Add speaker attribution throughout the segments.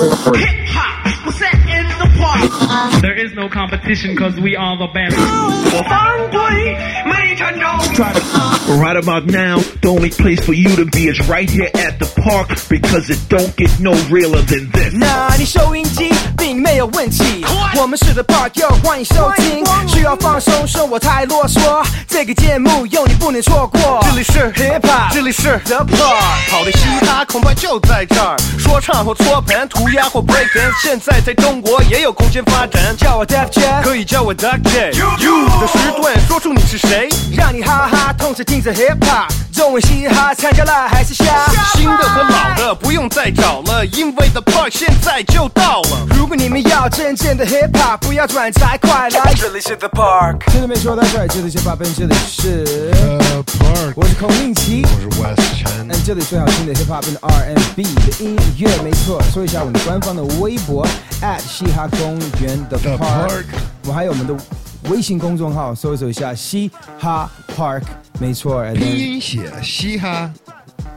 Speaker 1: Hip hop was set in the park. There is no competition because we are the best. 我犯规没成功。
Speaker 2: Right about now, the only place for you to be is right here at the park because it don't get no realer than this.
Speaker 3: 那你收音机 并没有问题，我们是 The Park，又欢迎收听。需要放松，说我太啰嗦，这个节目有你不能错过。
Speaker 4: 这里是
Speaker 3: Hip Hop，
Speaker 4: 这里是 The Park，好的嘻哈恐怕就在这儿。说唱或搓盘，涂鸦或 break dance，现在在中国也有空间发展。
Speaker 3: 叫我 Def Jam，
Speaker 4: 可以叫我 Duck J。You 的时段，说出你是谁。
Speaker 3: 让你哈哈，同时听着 Hip Hop，中文嘻哈参加了还是瞎？
Speaker 4: 新的和老的不用再找了，因为 The Park 现在就到了。
Speaker 3: 如果你们要真正的 Hip Hop，不要转台，快来！这里是 The Park，真的没说到这儿，这里是八分，这里是
Speaker 5: 呃，Park，
Speaker 3: 我是孔令奇。
Speaker 5: 我是 West 陈
Speaker 3: 嗯，这里最好听的 hip hop 跟 R&B 的音乐，没错。说一下我们的官方的微博 at 嘻哈公园的
Speaker 5: The Park，Park
Speaker 3: 我们还有我们的微信公众号，搜索一下嘻哈 Park，没错。
Speaker 5: 拼音写嘻哈，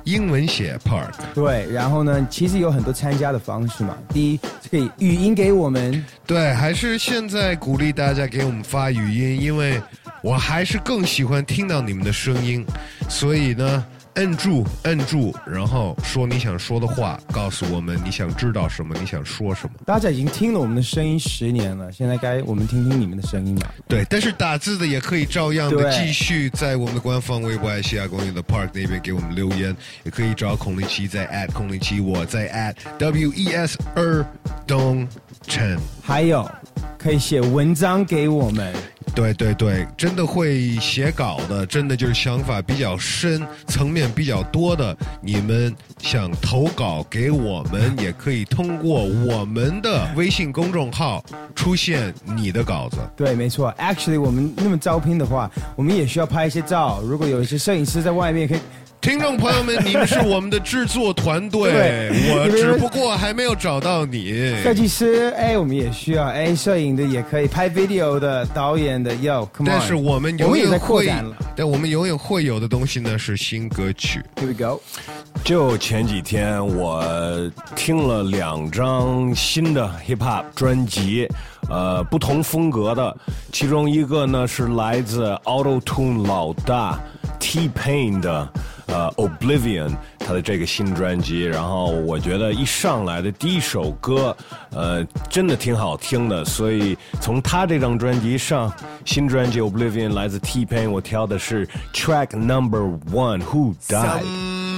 Speaker 5: 英文写 Park。
Speaker 3: 对，然后呢，其实有很多参加的方式嘛。第一，可以语音给我们，
Speaker 5: 对，还是现在鼓励大家给我们发语音，因为我还是更喜欢听到你们的声音，所以呢。摁住，摁住，然后说你想说的话，告诉我们你想知道什么，你想说什么。
Speaker 3: 大家已经听了我们的声音十年了，现在该我们听听你们的声音了。
Speaker 5: 对，但是打字的也可以照样的继续在我们的官方微博爱西亚公园的 Park 那边给我们留言，也可以找孔令奇在 at 孔令奇，我在 at W E S 二东陈。
Speaker 3: 还有，可以写文章给我们。
Speaker 5: 对对对，真的会写稿的，真的就是想法比较深、层面比较多的，你们想投稿给我们，也可以通过我们的微信公众号出现你的稿子。
Speaker 3: 对，没错。Actually，我们那么招聘的话，我们也需要拍一些照。如果有一些摄影师在外面，可以
Speaker 5: 听众朋友们，你们是我们的制作团队，我只不过还没有找到你。
Speaker 3: 设计师，哎，我们也需要，哎，摄影的也可以，拍 video 的、导演的，Yo，come。
Speaker 5: 但是我们永
Speaker 3: 我们也在
Speaker 5: 远会
Speaker 3: 扩展了。，
Speaker 5: 但我们永远会有的东西呢是新歌曲。
Speaker 3: Here we go。
Speaker 4: 就前几天我听了两张新的 hip hop 专辑，呃，不同风格的，其中一个呢是来自 Auto Tune 老大 T Pain 的。呃，Oblivion，他的这个新专辑，然后我觉得一上来的第一首歌，呃，真的挺好听的，所以从他这张专辑上，新专辑 Oblivion 来自 T Pain，我挑的是 Track Number One，Who Died。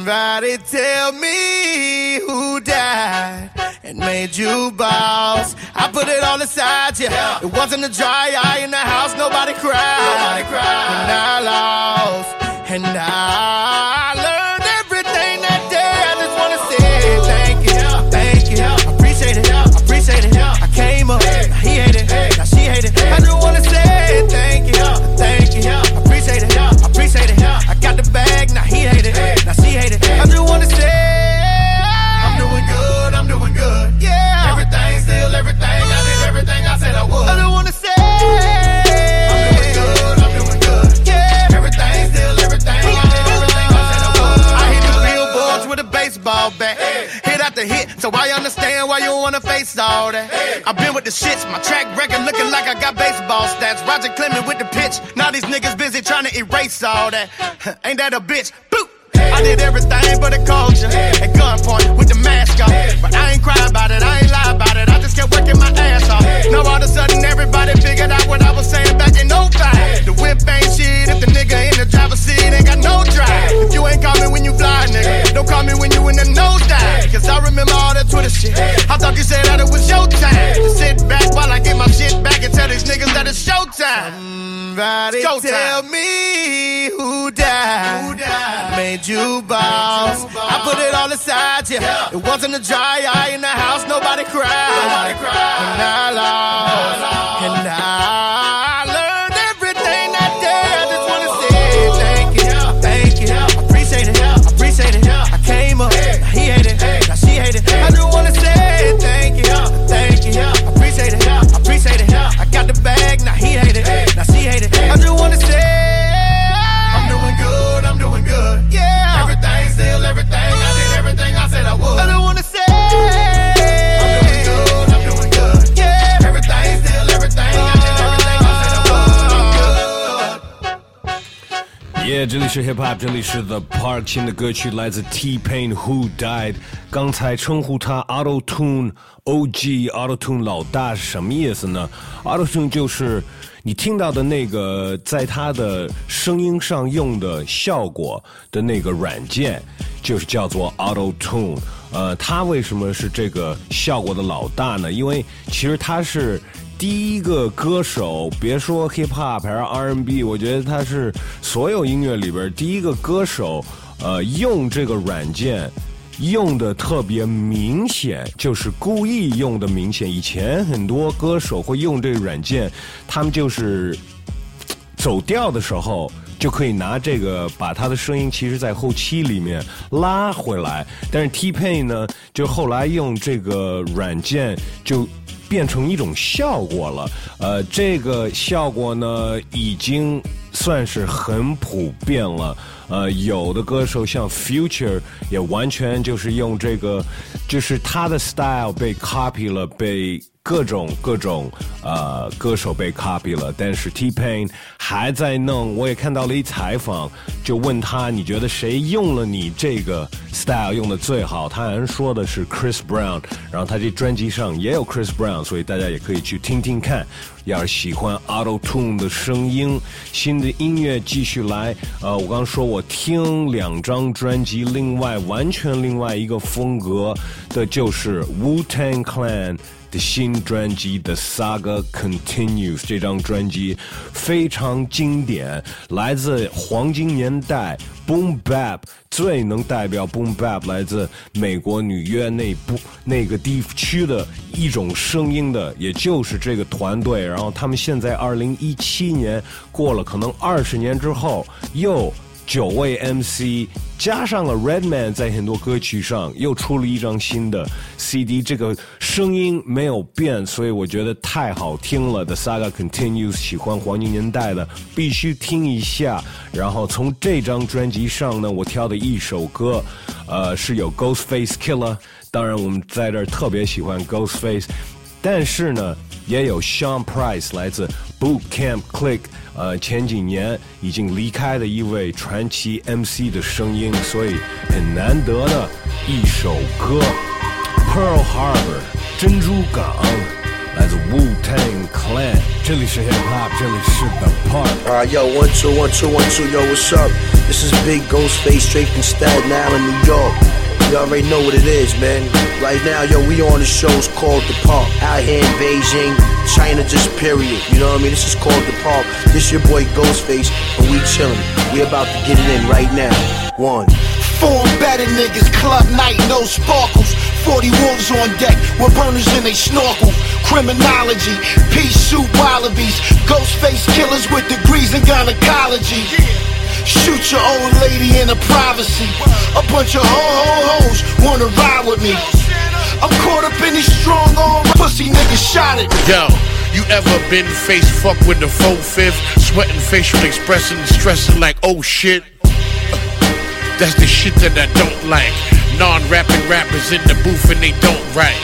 Speaker 6: Somebody tell me who died and made you boss. I put it all aside, yeah. It wasn't a dry eye in the house, nobody cried. Nobody cried. And I lost, and I learned everything that day. I just wanna say thank you, thank you. I appreciate it, I appreciate it. I came up, now he hate it, now she hate it. I just wanna say thank you, thank you. I appreciate it, I appreciate it. I got the bag, now he hate it, now she hate it. I just wanna so I understand why you wanna face all that. I've been with the shits, my track record looking like I got baseball stats. Roger Clemens with the pitch. Now these niggas busy trying to erase all that. Ain't that a bitch? Boop! I did everything but a culture at gunpoint with the mask off. But I ain't cry about it, I ain't lie about it. I just kept working my ass off. Now all of a sudden everybody figured out what I was saying back in 05. The whip ain't shit if the nigga in the driver's seat ain't got no drive. If you ain't call me when you fly, nigga, don't call me when you in the nosedive. Cause I remember all that Twitter shit. I thought you said that it was your time. To sit back while I get my shit back and tell these niggas that it's showtime. Somebody tell me who died, who died, made you boss. I put it all aside, yeah. It wasn't a dry eye in the house, nobody cried. Nobody cried. And I lost, and I learned everything that day. I just wanna say thank you, thank you. I appreciate it, I appreciate it. I came up, now he hate it, now she hate it. I just wanna say thank you, thank you. I appreciate it, I appreciate it. I got the bag, now he hate
Speaker 5: 耶，这里是 Hip Hop，这里是 The Park，新的歌曲来自 T Pain Who Died。刚才称呼他 Auto Tune OG Auto Tune 老大是什么意思呢？Auto Tune 就是你听到的那个在他的声音上用的效果的那个软件，就是叫做 Auto Tune。呃，他为什么是这个效果的老大呢？因为其实他是。第一个歌手，别说 hip hop 还是 R N B，我觉得他是所有音乐里边第一个歌手，呃，用这个软件用的特别明显，就是故意用的明显。以前很多歌手会用这个软件，他们就是走调的时候就可以拿这个把他的声音，其实在后期里面拉回来。但是 T Pain 呢，就后来用这个软件就。变成一种效果了，呃，这个效果呢，已经算是很普遍了。呃，有的歌手像 Future 也完全就是用这个，就是他的 style 被 copy 了，被。各种各种呃歌手被 copy 了，但是 T Pain 还在弄。我也看到了一采访，就问他你觉得谁用了你这个 style 用的最好？他好像说的是 Chris Brown，然后他这专辑上也有 Chris Brown，所以大家也可以去听听看。要是喜欢 Auto Tune 的声音，新的音乐继续来。呃，我刚说我听两张专辑，另外完全另外一个风格的就是 Wu Tang Clan。新专辑《The Saga Continues》这张专辑非常经典，来自黄金年代 Boom Bap 最能代表 Boom Bap 来自美国纽约那部那个地区的一种声音的，也就是这个团队。然后他们现在二零一七年过了可能二十年之后又。九位 MC 加上了 Redman，在很多歌曲上又出了一张新的 CD，这个声音没有变，所以我觉得太好听了。The Saga Continues，喜欢黄金年代的必须听一下。然后从这张专辑上呢，我挑的一首歌，呃，是有 Ghostface Killer，当然我们在这儿特别喜欢 Ghostface，但是呢，也有 Sean Price 来自 Boot Camp Click。呃，前几年已经离开的一位传奇 MC 的声音，所以很难得的一首歌，《Pearl Harbor》珍珠港，来自 Wu Tang Clan。这里是 Hip Hop，这里是 The Park。
Speaker 7: Alright, yo, one two one two one two, yo, what's up? This is Big Ghostface straight from Staten Island, New York. You already know what it is, man. Right now, yo, we on the shows called The Park. Out here in Beijing, China, just period. You know what I mean? This is called The Park. This your boy Ghostface, and we chillin'. We about to get it in right now. One.
Speaker 8: Four better niggas, club night, no sparkles. 40 wolves on deck with burners in they snorkel. Criminology, peace suit wallabies. Ghostface killers with degrees in gynecology. Shoot your old lady in the privacy. A bunch of ho-ho-hos wanna ride with me. I'm caught up in these strong arm pussy niggas shot it.
Speaker 9: Yo. You ever been face fucked with the full fifth? Sweating facial expression, stressing like, oh shit. That's the shit that I don't like. Non rapping rappers in the booth and they don't write.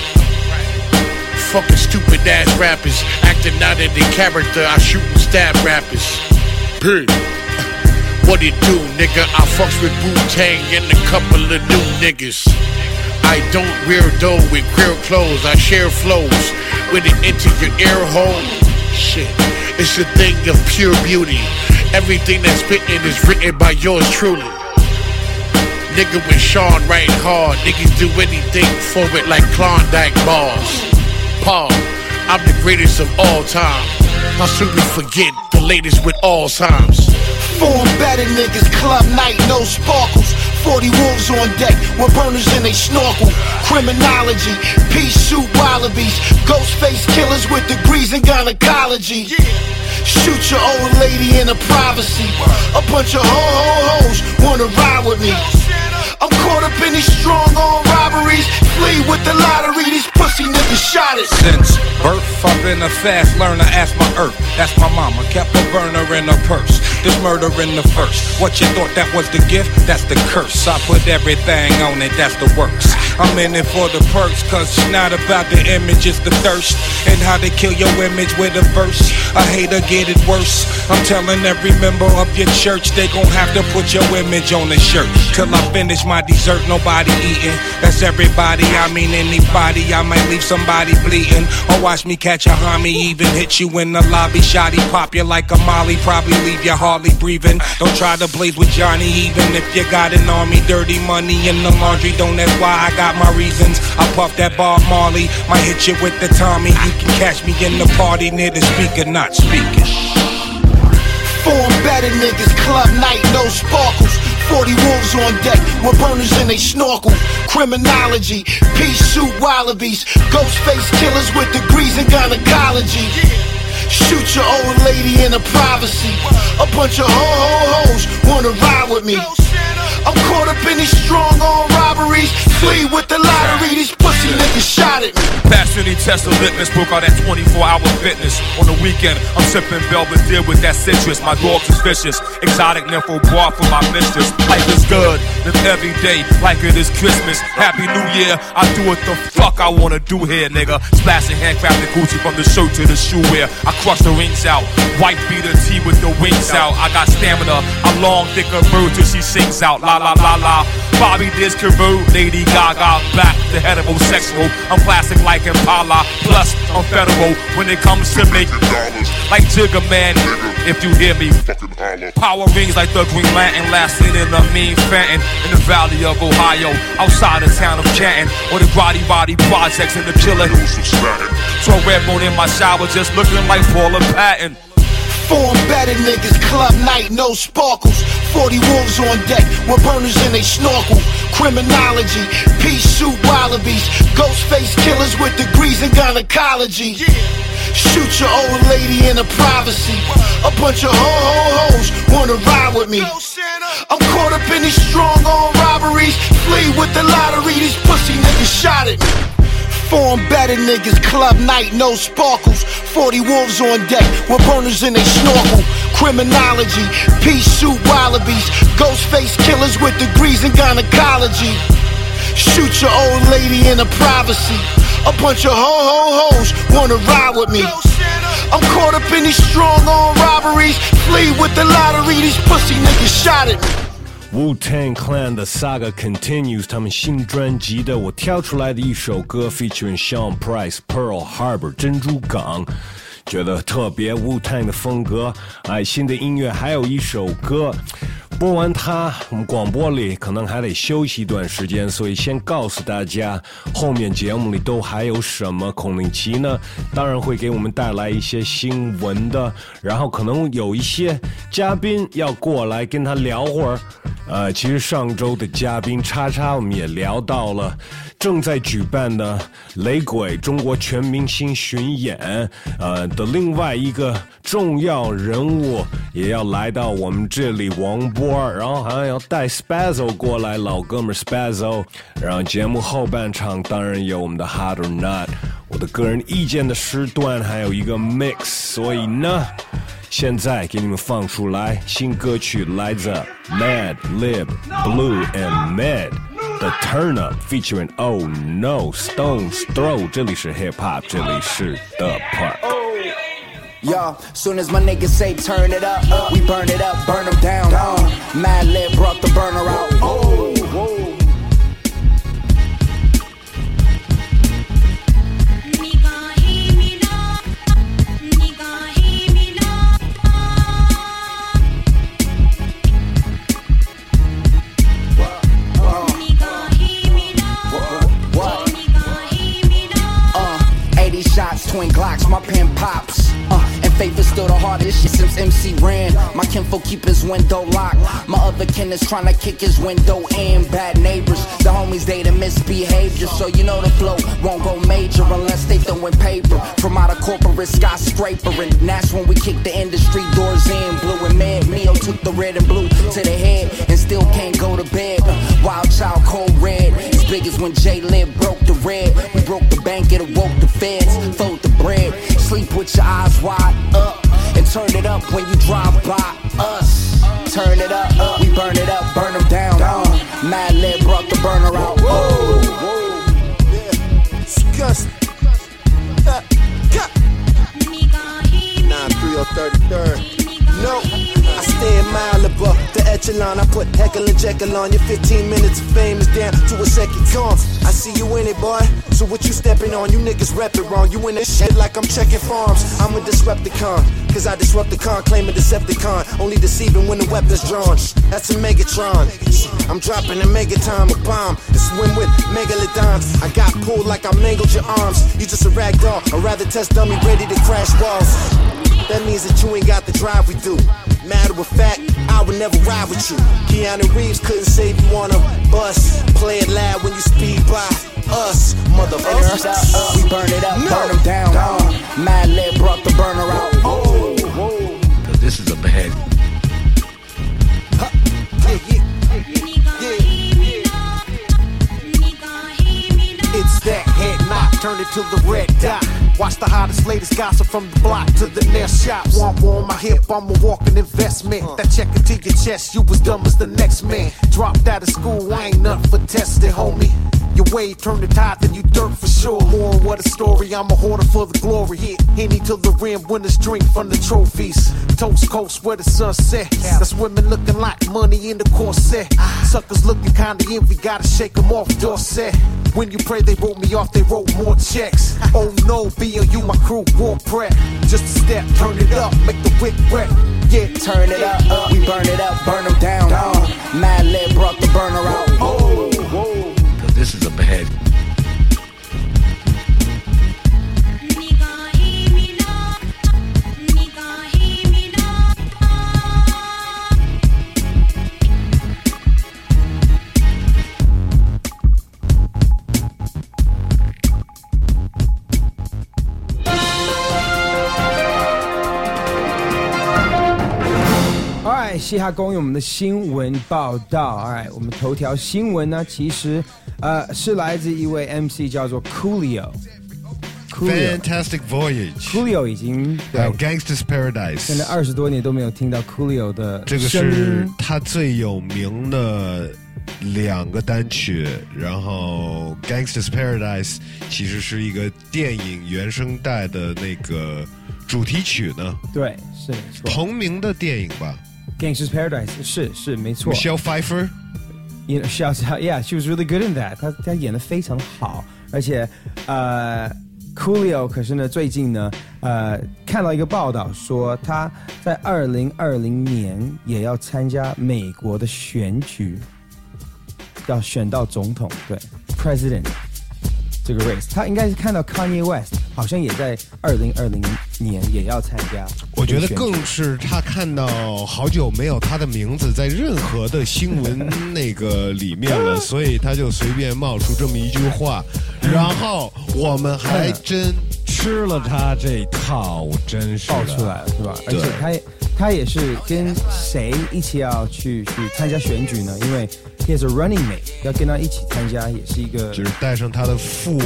Speaker 9: Fucking stupid ass rappers acting out of their character. I shoot and stab rappers. Period. What it do, nigga? I fucks with Wu Tang and a couple of new niggas. I don't wear dough with queer clothes. I share flows with it into your ear hole. Shit, it's a thing of pure beauty. Everything that's written is written by yours truly. Nigga with Sean right hard. Niggas do anything for it like Klondike bars. Paul, I'm the greatest of all time. How soon we forget the latest with Alzheimer's?
Speaker 8: Four better niggas, club night, no sparkles. 40 wolves on deck with burners in they snorkel. Criminology, peace suit wallabies. Ghostface killers with degrees in gynecology. Shoot your old lady in the privacy. A bunch of ho-ho-hos wanna ride with me. I'm caught up in these strong arm robberies. Flee with the lottery, these pussy niggas shot it.
Speaker 10: Since birth, I've been a fast learner. Ask my earth. That's my mama. Kept a burner in her purse. This murder in the first. What you thought that was the gift? That's the curse. I put everything on it. That's the works. I'm in it for the perks, cause it's not about the image, it's the thirst. And how they kill your image with a verse. A hater get it worse. I'm telling every member of your church they gon' have to put your image on the shirt. Till I finish my dessert, nobody eating. That's everybody, I mean anybody. I might leave somebody bleeding. Or watch me catch a homie, even hit you in the lobby. Shotty pop you like a molly, probably leave you hardly breathing. Don't try to blaze with Johnny, even if you got an army. Dirty money in the laundry, don't that's why I got my reasons. I puff that Bob Marley, might hit you with the Tommy. You can catch me in the party near the speaker, not speaking.
Speaker 8: Four better niggas, club night, no sparkles. 40 wolves on deck with burners in they snorkel. Criminology, pea soup wallabies, ghost face killers with degrees in gynecology. Shoot your old lady in the privacy. A bunch of ho ho hoes wanna ride with me. I'm caught up in these strong arm robberies. Flee with the lottery, these niggas shot at me.
Speaker 11: Passionate test of litmus, broke out that 24 hour fitness. On the weekend, I'm sipping Belvedere with that citrus. My dogs is vicious. Exotic nympho bar for my mistress. Life is good, live every day like it is Christmas. Happy New Year, I do what the fuck I wanna do here, nigga. Splashing handcrafted Gucci from the shirt to the shoe wear. I crush the rings out. White beater tee with the wings out. I got stamina. I'm long, thick a bird till she sings out. La la la la. Bobby Discaroo, Lady Gaga, back to heterosexual. I'm classic like Impala. Plus, I'm federal when it comes to making dollars. Like Jigga Man, if you hear me. Power rings like the Green Lantern, last seen in the mean Fenton in the valley of Ohio, outside the town of Canton, or the Roddy Roddy projects in the killer hills of Staten. So red bone in my shower, just looking like Paula Patton.
Speaker 8: Four better niggas, club night, no sparkles. 40 wolves on deck with burners in they snorkel. Criminology, pea soup wallabies, ghost face killers with degrees in gynecology. Shoot your old lady in her privacy. A bunch of ho ho hoes wanna ride with me. I'm caught up in these strong arm robberies. Flee with the lottery, these pussy niggas shot at me. Form better niggas, club night, no sparkles. 40 wolves on deck with burners in they snorkel. Criminology, peace soup wallabies, ghost face killers with degrees in gynecology. Shoot your old lady in her privacy. A bunch of ho ho hoes wanna ride with me. I'm caught up in these strong arm robberies. Flee with the lottery, these pussy niggas shot at me.
Speaker 5: Wu Tang Clan 的 saga continues，他们新专辑的我挑出来的一首歌，featuring Sean Price Pearl Harbor 珍珠港， 觉得特别 Wu Tang 的风格。哎，新的音乐还有一首歌，播完它，我们广播里可能还得休息一段时间，所以先告诉大家，后面节目里都还有什么。孔令奇呢，当然会给我们带来一些新闻的，然后可能有一些嘉宾要过来跟他聊会儿。呃，其实上周的嘉宾叉叉我们也聊到了，正在举办的雷鬼中国全明星巡演，呃的另外一个重要人物也要来到我们这里，王波，然后好像要带 Spazzo 过来，老哥们 Spazzo，然后节目后半场当然有我们的 Hard or Not，我的个人意见的时段，还有一个 Mix，所以呢。现在给你们放出来新歌曲，来自 Mad Lib Blue and Mad 的 Turn Up featuring Oh No Stones Throw，这里是 Hip Hop，这里是 The Park。
Speaker 12: Yo, soon as my niggas say turn it up, we burn it up, burn them down. Uh, Mad Lib brought the burner out. Oh, window locked. My other kin is trying to kick his window in. Bad neighbors, the homies they the misbehave just so you know the flow won't go major unless they throwing paper from out of corporate skyscraper. And that's when we kick the industry doors in. Blue and mad, Mio took the red and blue to the head and still can't go to bed. Wild child, cold red, as big as when J Lib broke the red. We broke the bank, it awoke the feds. Fold the bread, sleep with your eyes wide up. And turn it up when you drive by us. Turn it up, up. we burn it up, burn them down. down. Mad Lib brought the burner out. Whoa,
Speaker 6: whoa. Disgusting. Uh, cut, cut. Nah, 3033rd. No, I stay in Malibu, the echelon. I put heckle and jekyll on. Your 15 minutes of fame is down to a second come. I see you in it, boy. So what you stepping on? You niggas rep it wrong. You in this shit like I'm checking farms. I'm a Disrupticon, cause I disrupt the con, claim a Decepticon. Only deceiving when the weapon's drawn. That's a Megatron. I'm dropping a megaton, a bomb. To swim with megalodons. I got pulled like I mangled your arms. You just a rag doll, a rather test dummy ready to crash walls. That means that you ain't got the drive we do. Matter of fact, I would never ride with you. Keanu Reeves couldn't save you on a bus. Play it loud when you speed by us, motherfuckers.
Speaker 12: Uh, we burn it up, no. burn them down. Uh, down. Mad Lib brought the burner out. Oh,
Speaker 13: whoa. This is a bad.
Speaker 6: Huh. Yeah, yeah, yeah. It's that head knock, turn it to the red dot. Watch the hottest, latest gossip from the block to the next shop. War on my hip, I'm a walking investment. That check into your chest, you was dumb as the next man. Dropped out of school, I ain't nothing for testing, homie. Your way turn the tide, then you dirt for sure. More what a story, I'm a hoarder for the glory. Hit Henny to the rim, winners drink from the trophies. Toast coast where the sun set. That's women looking like money in the corset. Ah. Suckers looking kinda envy, gotta shake them off, Dorset. When you pray, they wrote me off, they wrote more checks. Oh no, you, my crew, war prep. Just a step, turn it up, make the wick wet. Yeah,
Speaker 12: turn it up, up, we burn it up, burn them down. down. Mad Lib brought the burner out. Oh,
Speaker 13: whoa. This is a
Speaker 3: 嘻哈公寓我们的新闻报道，哎，我们头条新闻呢，其实呃是来自一位 MC 叫做 Coolio。
Speaker 5: Fantastic Voyage。
Speaker 3: Coolio 已经
Speaker 5: 还有 Gangsters Paradise，
Speaker 3: 现在二十多年都没有听到 Coolio 的
Speaker 5: 这个是他最有名的两个单曲。然后 Gangsters Paradise 其实是一个电影原声带的那个主题曲呢。
Speaker 3: 对，是
Speaker 5: 同名的电影吧。
Speaker 3: Gangster's Paradise 是是没错。
Speaker 5: Michelle Pfeiffer。
Speaker 3: You know, she was, yeah, she was really good in that. 她她演的非常好，而且呃，Coolio 可是呢，最近呢，呃，看到一个报道说他在二零二零年也要参加美国的选举，要选到总统，对，President。这个 race，他应该是看到 Kanye West 好像也在二零二零年也要参加。
Speaker 5: 我觉得更是他看到好久没有他的名字在任何的新闻那个里面了，所以他就随便冒出这么一句话，然后我们还真
Speaker 13: 吃了他这套，真是
Speaker 3: 爆出来了，是吧？而且他他也是跟谁一起要去去参加选举呢？因为 he has a running mate，要跟他一起参加，也是一个
Speaker 5: 就是带上他的父，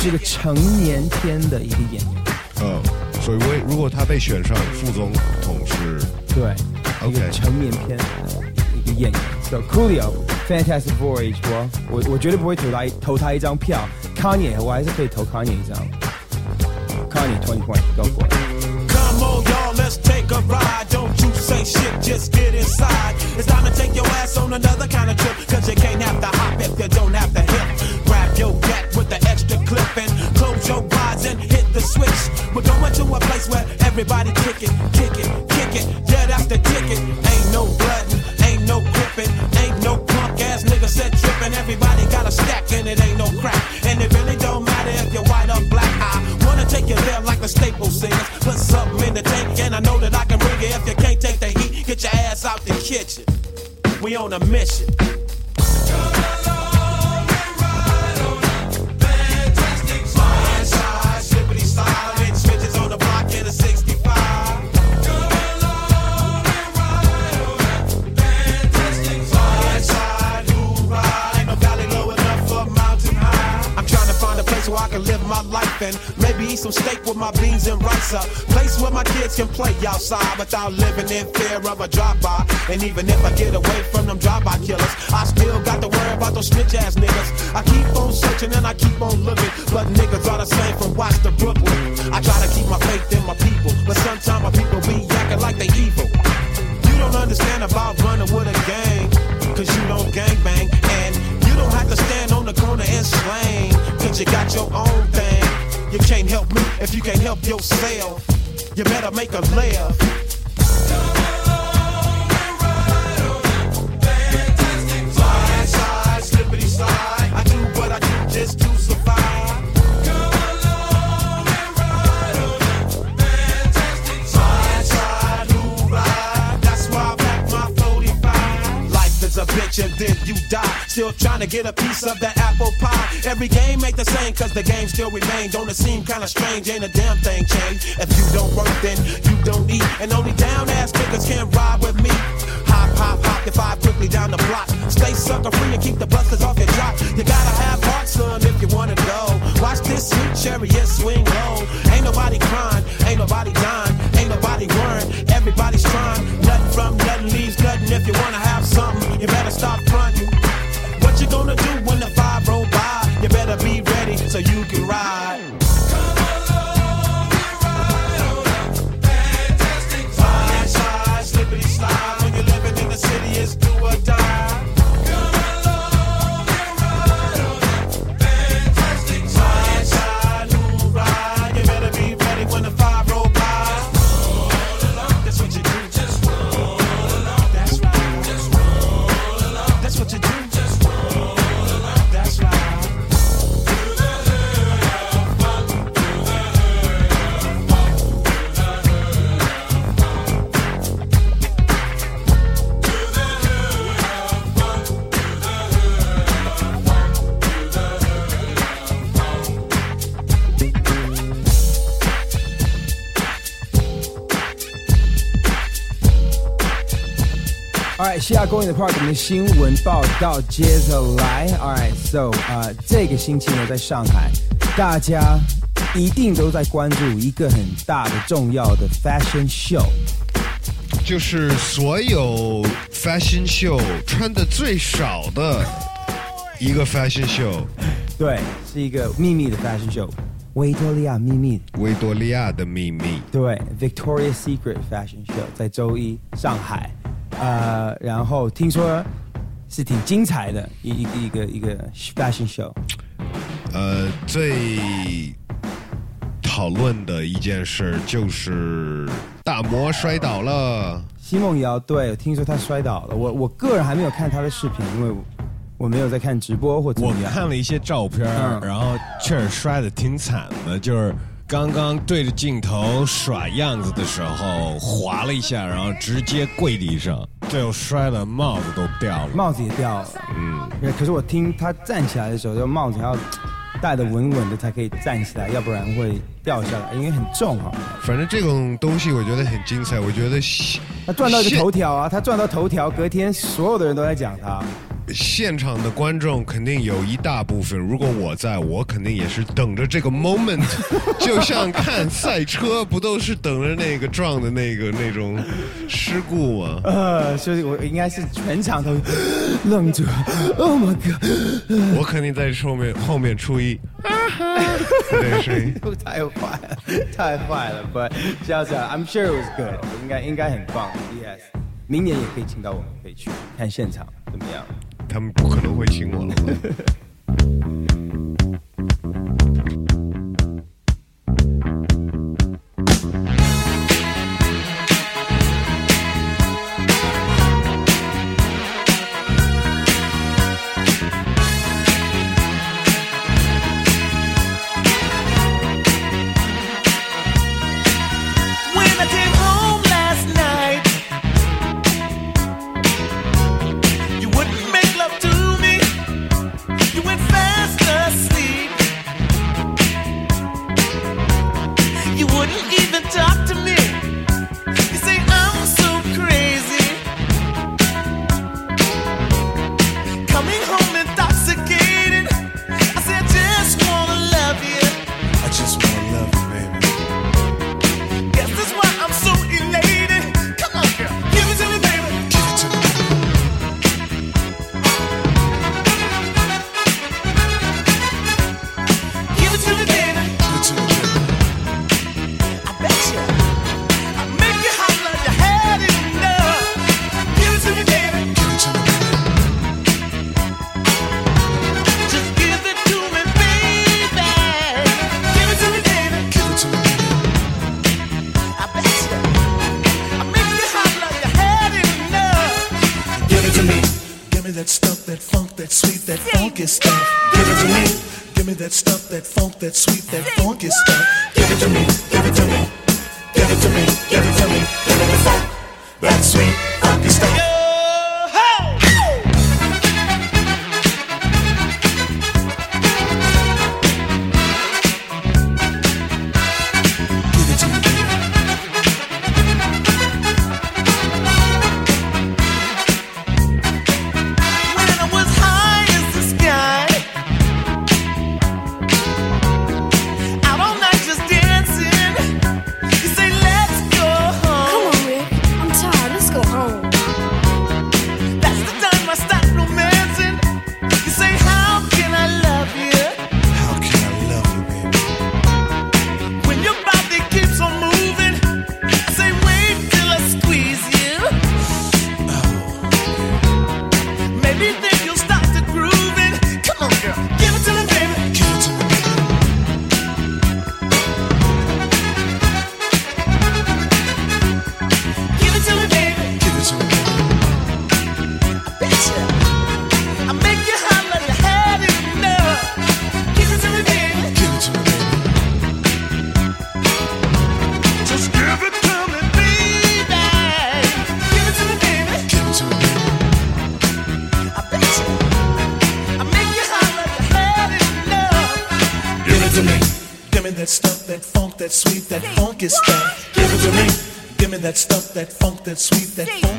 Speaker 3: 是一个成年片的一个演员。
Speaker 5: 嗯，所以为如果他被选上副总统是，
Speaker 3: 对，一个成年片的一个演员。So Coolio Fantastic Voyage，我我我绝对不会投他投他一张票。Kanye，我还是可以投 Kanye 一张。Kanye twenty twenty，go for it。
Speaker 14: Come on, y'all, let's take a ride. Don't you say shit, just get inside. It's time to take your ass on another kind of trip. Cause you can't have to hop if you don't have to hip. Grab your gat with the extra clip and the switch. We're going to a place where everybody kick it, kick it, kick it. Yeah, that's the ticket. Ain't no bloodin', ain't no gripping, ain't no punk ass nigga said trippin'. Everybody got a stack and it ain't no crack. And it really don't matter if you're white or black. I wanna take you there like the staple singers. Put something in the tank, and I know that I can bring it. If you can't take the heat, get your ass out the kitchen. We on a mission. And maybe eat some steak with my beans and rice. A place where my kids can play outside without living in fear of a drive-by. And even if I get away from them drive-by killers, I still got to worry about those snitch ass niggas. I keep on searching and I keep on looking, but niggas are the same from Watts to Brooklyn. I try to keep my faith in my people, but sometimes my people be acting like they evil. You don't understand about running with a gang, cause you don't gang bang. And you don't have to stand on the corner and slang, cause you got your own thing. You can't help me if you can't help yourself. You better make a laugh. I do what I do just to survive. Bitch and then you die. Still trying to get a piece of that apple pie. Every game ain't the same cause the game still remain. Don't it seem kinda strange? Ain't a damn thing changed. If you don't work, then you don't eat. And only down ass niggas can ride with me. Hop, hop, hop, if I quickly down the block. Stay sucker free and keep the busters off your drop. You gotta have heart, son, if you wanna go. Watch this sweet chariot swing low. Ain't nobody crying, ain't nobody dying, ain't nobody worrying. Everybody's trying. Nothing from nothing leaves nothing. If you wanna
Speaker 3: 西雅公园的 Park，的新闻报道接着来。All right，so 啊、这个星期呢，在上海，大家一定都在关注一个很大的、重要的 Fashion Show。
Speaker 5: 就是所有 fashion show 穿的最少的一个 fashion show，
Speaker 3: 对，是一个秘密的 Fashion Show，维多利亚秘密。
Speaker 5: 维多利亚的秘密。
Speaker 3: 对，Victoria's Secret Fashion Show 在周一上海，呃，然后听说是挺精彩的一一个一个一个 Fashion Show。
Speaker 5: 呃，最讨论的一件事就是大魔摔倒了。
Speaker 3: 奚梦瑶，对，听说他摔倒了。我我个人还没有看他的视频，因为我没有在看直播或怎
Speaker 15: 我
Speaker 3: 么样。
Speaker 15: 看了一些照片，
Speaker 3: 嗯
Speaker 15: 然后确实摔得挺惨的，就是刚刚对着镜头耍样子的时候滑了一下，然后直接跪地上，最后摔的帽子都掉了。
Speaker 3: 帽子也掉了。
Speaker 15: 嗯，
Speaker 3: 可是我听他站起来的时候，就帽子要戴的稳稳的才可以站起来，要不然会掉下来，因为很重啊。
Speaker 5: 反正这种东西我觉得很精彩，我觉得
Speaker 3: 他赚到一个头条啊，他赚到头条，隔天所有的人都在讲他。
Speaker 5: 现场的观众肯定有一大部分，如果我在，我肯定也是等着这个 moment，就像看赛车，不都是等着那个撞的那个那种事故吗？
Speaker 3: 呃，所以我应该是全场都 愣住。Oh my god！
Speaker 5: 我肯定在后面后面出一对声音。
Speaker 3: 太坏了，太坏了。But 笑笑，I'm sure it was good，应该应该很棒。Yes，明年也可以请到我们，可以去看现场，怎么样？
Speaker 5: 他们不可能会请我了。
Speaker 16: funk, that sweet, that funky stuff. Give it to me. Give me that stuff, that funk, that sweet, that funky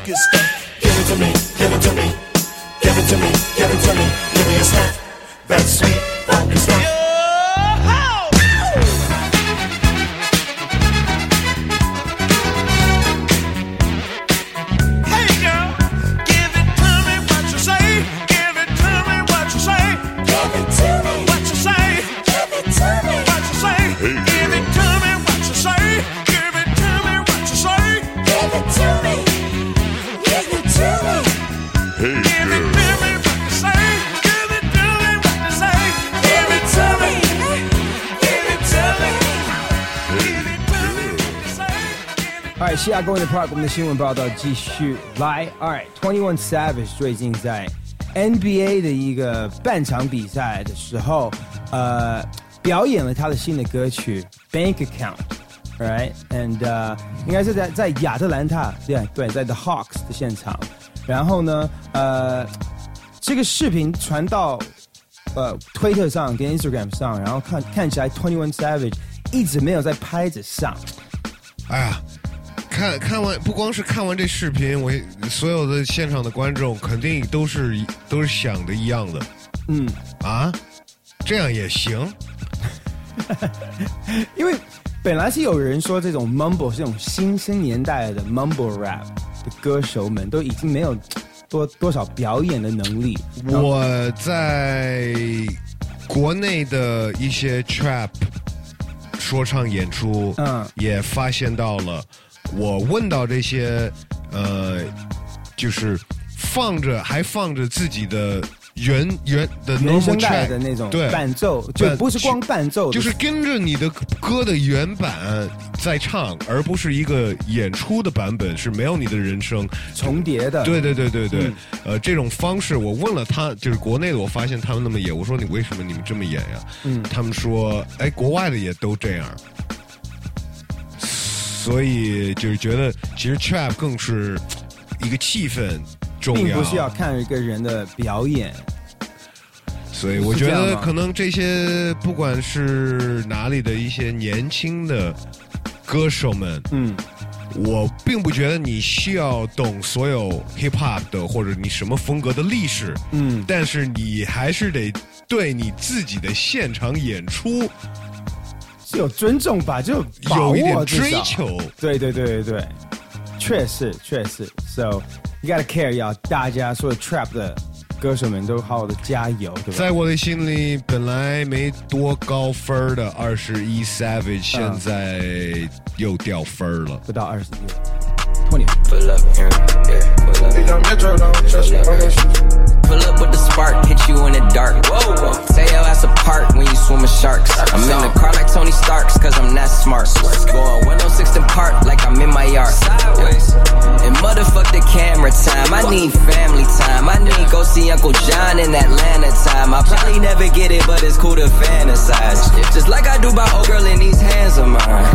Speaker 3: All right，西雅公园的 Park，我们的新闻报道继续来。All right，Twenty One Savage 最近在 NBA 的一个半场比赛的时候，呃，表演了他的新的歌曲《Bank Account》，right？And、uh, 应该是在在亚特兰大，对对，在 The Hawks 的现场。然后呢，呃，这个视频传到呃推特上跟 Instagram 上，然后看看起来 Twenty One Savage 一直没有在拍子上。
Speaker 5: 哎呀，看看完不光是看完这视频，我所有的现场的观众肯定都是都是想的一样的。
Speaker 3: 嗯
Speaker 5: 啊，这样也行。
Speaker 3: 因为本来是有人说这种 mumble 是这种新生年代的 mumble rap 的歌手们都已经没有多多少表演的能力。
Speaker 5: 我在国内的一些 trap 说唱演出，
Speaker 3: 嗯
Speaker 5: 也发现到了。我问到这些，呃，就是放着还放着自己的原原的
Speaker 3: 原
Speaker 5: normal
Speaker 3: 声带
Speaker 5: track
Speaker 3: 的那种
Speaker 5: 对
Speaker 3: 伴奏，就不是光伴奏，
Speaker 5: 就是跟着你的歌的原版在唱，而不是一个演出的版本，是没有你的人声
Speaker 3: 重叠的。
Speaker 5: 对对对对对，
Speaker 3: 嗯
Speaker 5: 呃，这种方式我问了他，就是国内的，我发现他们那么演，我说你为什么你们这么演呀？
Speaker 3: 嗯
Speaker 5: 他们说，哎，国外的也都这样，所以就是觉得其实 trap 更是一个气氛重要，
Speaker 3: 并不需要看一个人的表演。
Speaker 5: 所以我觉得可能这些不管是哪里的一些年轻的歌手们，
Speaker 3: 嗯，
Speaker 5: 我并不觉得你需要懂所有 hip hop 的或者你什么风格的历史，
Speaker 3: 嗯，
Speaker 5: 但是你还是得对你自己的现场演出
Speaker 3: 是有尊重吧，就
Speaker 5: 有一点追求。
Speaker 3: 对对对对对，确实确实。So you gotta care，要大家所有 trap 的歌手们都好好的加油，对吧？
Speaker 5: 在我的心里，本来没多高分的二十一 Savage，现在又掉分了，
Speaker 3: 不到二十一。Twenty.
Speaker 17: Pull up, yeah, yeah, pull up. Pull up. Pull up with the spark, hit you in the dark. Whoa, whoa. say your ass us apart when you swim with sharks. I'm in the car like Tony Starks, cause I'm that smart. Going 106 and park like I'm in my yard. Sideways. And motherfuck the camera time. I need family time. I need go see Uncle John in Atlanta time. I probably never get it, but it's cool to fantasize. Just like I do by old girl in these hands of mine.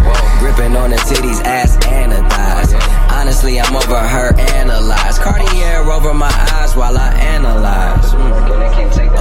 Speaker 17: Gripping on the titties, ass and the thighs. Honestly, I'm over her analyze. Cartier over my eyes while I analyze. Mm.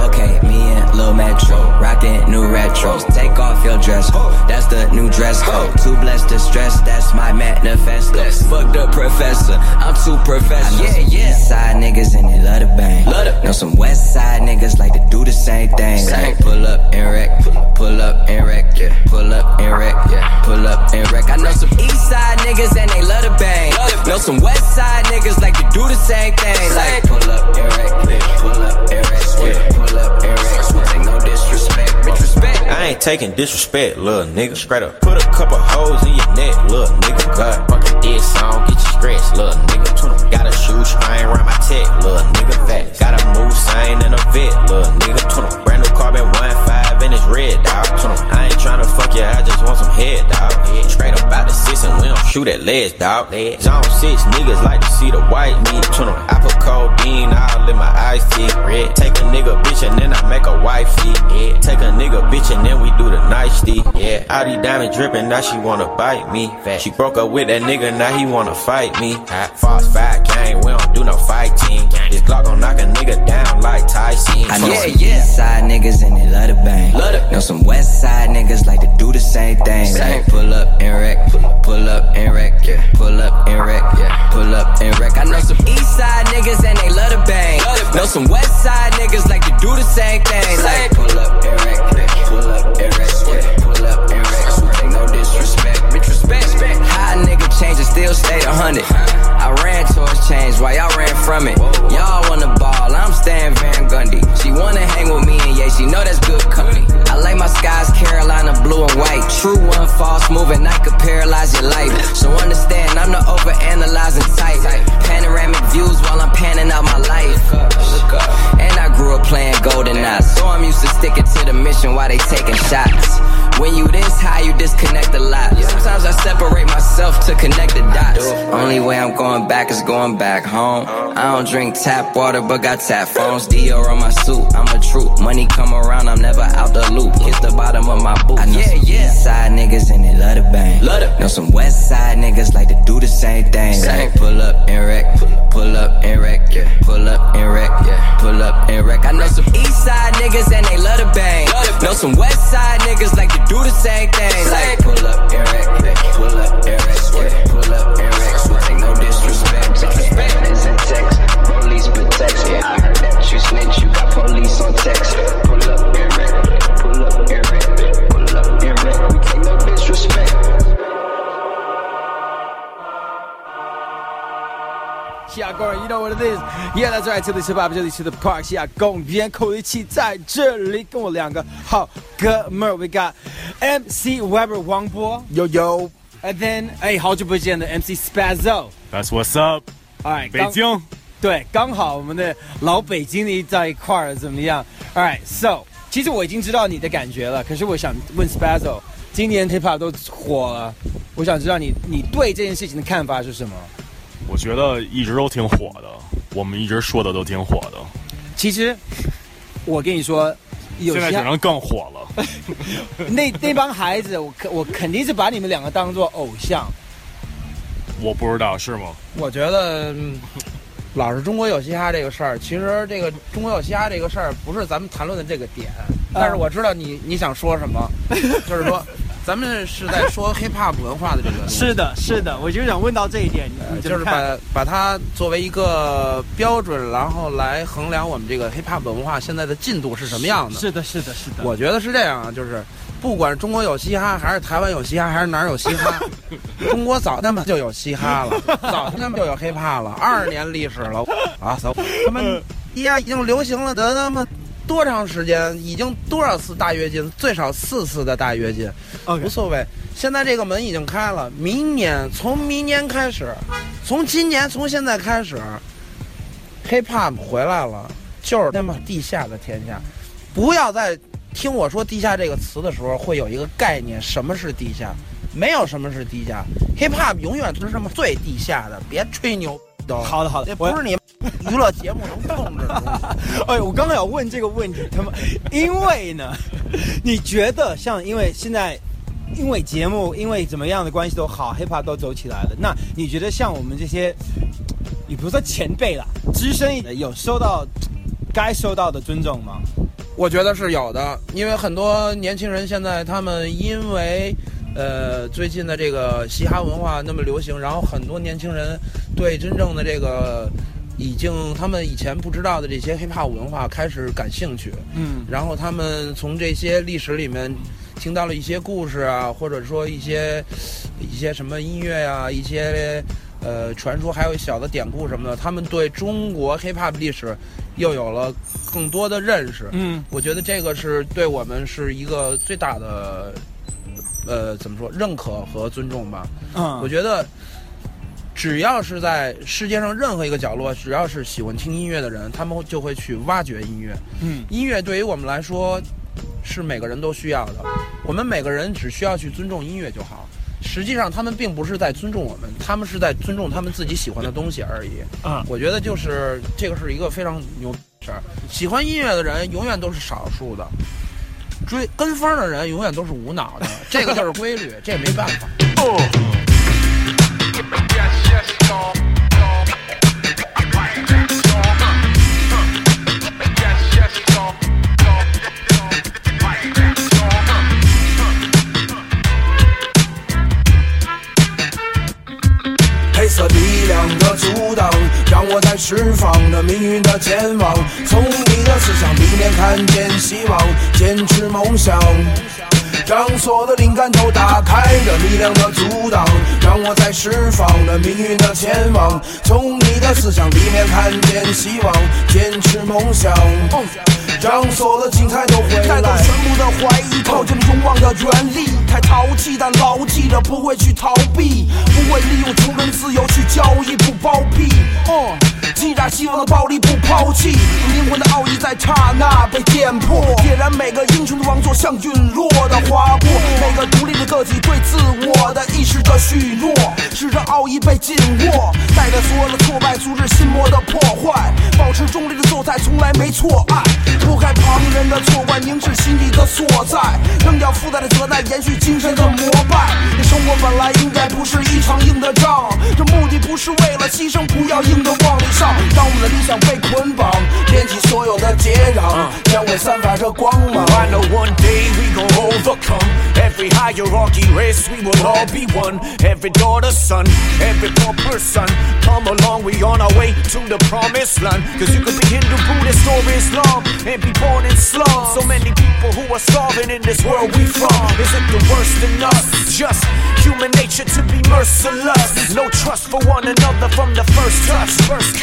Speaker 17: Okay, me and Lil Metro, rocking new retros. Take off your dress, that's the new dress code. Too blessed to stress, that's my manifesto. Fuck the professor, I'm too professional. Yeah, yeah. Side niggas and they love to bang. Know some west side niggas like to do the same thing. Like pull up and wreck, pull up and wreck, yeah. Pull up and wreck, yeah. Pull up and wreck. I know some east side niggas and they love to bang. Know some west side niggas like to do the same thing. Like pull up yeah. Pull up yeah. Pull up wreck. Take no disrespect, disrespect.
Speaker 18: I ain't taking disrespect, little nigga. Straight up. Put a couple holes in your neck, little nigga. God, fucking this song, get you scratched, little nigga. Got a shoe string around my tech, little nigga. Fat. Got a move sign and a vet, little nigga. Brand new carbon one five and it's red, dog. I ain't tryna fuck you, I just want some head, dog. Shoot at legs, dog. Zone six niggas like to see the white meat. Turn I put codeine all let my eyes tea. Red. Take a nigga bitch and then I make a wifey. Yeah. Take a nigga bitch and then we do the nicety. Yeah. All these dripping, now she wanna bite me. She broke up with that nigga, now he wanna fight me. False fight gang, we don't do no fighting. This Glock gon' knock a nigga down like Tyson.
Speaker 17: I know some east side niggas and they love to bang. Know some west side niggas like to do the same thing. Like pull up and wreck, pull up and wreck, yeah. Pull up and wreck, yeah. Pull up and wreck. I know some east side niggas and they love to bang. Know some west side niggas like to do the same thing. Like pull up and wreck, yeah. Pull up and wreck, yeah. Pull up and wreck. No disrespect, bitch respect. High nigga change and still stay a hundred. I ran towards change while y'all ran from it. Y'all wanna ball, I'm Stan Van Gundy. She wanna hang with me and yeah, she know that's good company. I like my skies Carolina blue and white. True one false move and I could paralyze your life. So understand, I'm the over analyzing type. Panoramic views while I'm panning out my life. And I grew up playing golden eyes. So I'm used to sticking to the mission while they taking shots. When you this high, you disconnect a lot. Sometimes I separate myself to connect the dots. Only way I'm going back is going back home. I don't drink tap water, but got tap phones. Dior on my suit, I'm a troop. Money come around, I'm never out the loop. Hit the bottom of my boot. I know some east side niggas and they love to bang. Know some west side niggas like to do the same thing. Like pull up and wreck, pull up and wreck, yeah. Pull up and wreck, yeah. Pull up and wreck. I know some east side niggas and they love to bang. Know some west side niggas like to do the same thing. Like pull up wreck. Pull up wreck. Pull up wreck. Take no disrespect. Disrespect is in text. Police protection. Yeah, I heard that you snitch. You got police on text.
Speaker 3: 西雅公园，you know what it is? Yeah, that's right. 这里是爸爸，这里是 The Park 西雅公园，口一起在这里跟我两个好哥们儿，We got MC Weber 王波，Yo Yo，and then 哎，好久不见的 MC Spazzo。
Speaker 19: That's what's up.
Speaker 3: Alright，
Speaker 19: 北京。
Speaker 3: 对，刚好我们的老北京的在一块儿，怎么样？All right, so 其实我已经知道你的感觉了，可是我想问 Spazzo，今年 hip hop 都火了，我想知道你你对这件事情的看法是什么？
Speaker 19: 我觉得一直都挺火的，我们一直说的都挺火的。
Speaker 3: 其实我跟你说，有些
Speaker 19: 现在可能更火了。
Speaker 3: 那那帮孩子，我肯我肯定是把你们两个当做偶像。
Speaker 19: 我不知道是吗？
Speaker 20: 我觉得，嗯老是中国有嘻哈这个事儿，其实这个中国有嘻哈这个事儿不是咱们谈论的这个点，但是我知道你你想说什么，就是说，咱们是在说 hip hop 文化的这个。
Speaker 3: 是的，是的，我就想问到这一点，你
Speaker 20: 就是把把它作为一个标准，然后来衡量我们这个 hip hop 文化现在的进度是什么样的。
Speaker 3: 是的，是的，是的。
Speaker 20: 我觉得是这样啊，就是不管中国有嘻哈，还是台湾有嘻哈，还是哪儿有嘻哈，中国早他妈就有嘻哈了，早他妈就有 hip hop 了，二十年历史了啊！走，他们呀已经流行了得他妈多长时间？已经多少次大跃进？最少四次的大跃进，无所谓。现在这个门已经开了，明年从明年开始，从今年从现在开始，hip hop 回来了，就是他妈地下的天下，不要再听我说“地下”这个词的时候，会有一个概念，什么是地下？没有什么是地下，hip hop 永远都是什么最地下的，别吹牛都。
Speaker 3: 好的好的
Speaker 20: 这不是你 娱乐节目能控制的。
Speaker 3: 哎，我刚刚要问这个问题，他们因为呢，你觉得像因为现在因为节目因为怎么样的关系都好，hiphop 都走起来了，那你觉得像我们这些，你比如说前辈啦，资深一点有收到该收到的尊重吗？
Speaker 20: 我觉得是有的，因为很多年轻人现在他们因为，呃，最近的这个嘻哈文化那么流行，然后很多年轻人对真正的这个已经他们以前不知道的这些 hiphop 文化开始感兴趣，
Speaker 3: 嗯。
Speaker 20: 然后他们从这些历史里面听到了一些故事啊，或者说一些一些什么音乐呀、一些呃传说，还有小的典故什么的，他们对中国 hiphop 历史又有了更多的认识。
Speaker 3: 嗯，
Speaker 20: 我觉得这个是对我们是一个最大的呃怎么说认可和尊重吧。
Speaker 3: 嗯
Speaker 20: 我觉得。只要是在世界上任何一个角落，只要是喜欢听音乐的人，他们就会去挖掘音乐。
Speaker 3: 嗯
Speaker 20: 音乐对于我们来说是每个人都需要的，我们每个人只需要去尊重音乐就好。实际上，他们并不是在尊重我们，他们是在尊重他们自己喜欢的东西而已。
Speaker 3: 啊
Speaker 20: 我觉得就是这个是一个非常牛的事儿。喜欢音乐的人永远都是少数的，追跟风的人永远都是无脑的，这个就是规律，这也没办法。
Speaker 8: 黑色力量的阻挡，让我在释放着命运的前往。从你的思想里面看见希望，坚持梦想。让所有的灵感都打开着力量的阻挡，让我在释放着命运的前往。从你的思想里面看见希望，坚持梦想。让所有的精彩都回来。
Speaker 21: 带走全部的怀疑，靠近了勇往的原力。太淘气，但牢记着不会去逃避，不会利用穷人自由去交易，不包庇。嗯，击炸希望的暴力不抛弃，灵魂的奥义在刹那被点破，点燃每个英雄的王座，像陨落的划过。每个独立的个体对自我的意识的许诺，使这奥义被紧握，带着所有的挫败，阻止心魔的破坏，保持中立的色彩，从来没错爱。拨开旁人的错怪，凝视心底的所在，扔掉附带的责难，延续精神的膜拜。这生活本来应该不是一场硬的仗，这目的不是为了牺牲，不要硬的往里上。当我们的理想被捆绑，连起所有的接壤，将会散发着光芒。
Speaker 22: I know one day we gon' overcome every hierarchy race. We will all be one. Every daughter, son, every poor person. Come along, we on our way to the promised land. Cause you could be Hindu, Buddhist, or Islam and be born in slums. So many people who are starving in this world we from. Isn't the worst in us? Just human nature to be merciless. No trust for one another from the first touch, first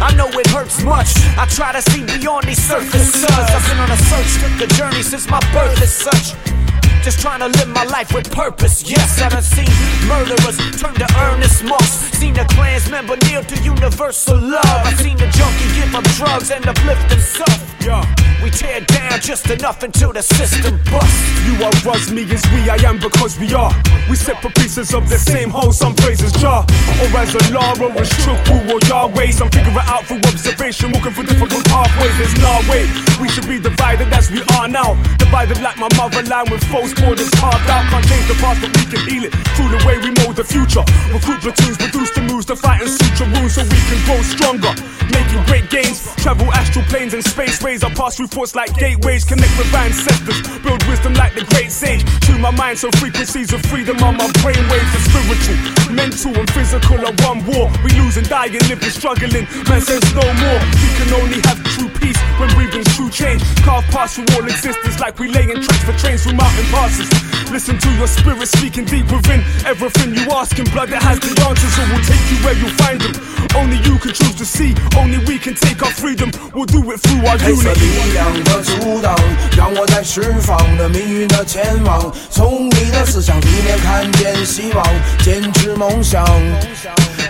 Speaker 22: I know it hurts much. I try to see beyond these surfaces. I've been on a search, took journey since my birth as such. Just trying to live my life with purpose. Yes, I done seen murderers turn to earnest monks. Seen a Klans member kneel to universal love. I've seen the junkie give up drugs and uplift himself. Yeah, we tear down just enough until the system busts.
Speaker 11: You are us, me is we, I am because we are. We separate pieces of the same whole, some praises jar. Or as a law or a shukwu or Yahweh. Some figure it out through observation, walking through different pathways. There's no way we should be divided as we are now. Divided like my motherland with false borders carved out. Can't change the past, but we can heal it through the way we mold the future. Recruit platoons, produce the moves to fight and suture wounds so we can grow stronger. Making great gains, travel astral planes and spaceways. I pass through thoughts like gateways, connect with ancestors, build wisdom like the great sage. Tune my mind so frequencies of freedom on my brainwaves are spiritual, mental and physical are one war. We losing, dying, living, struggling. Man says no more. We can only have true peace when we bring true change. Carve past through all existence like we laying tracks for trains through mountain passes. Listen to your spirit speaking deep within everything you ask in blood that has the answers. So we'll take you where you'll find them. Only you can choose to see. Only we can take our freedom. We'll do it through our
Speaker 8: 黑色
Speaker 11: unity.
Speaker 8: 力量的阻挡，让我在释放着命运的前往。从你的思想里面看见希望，坚持梦想，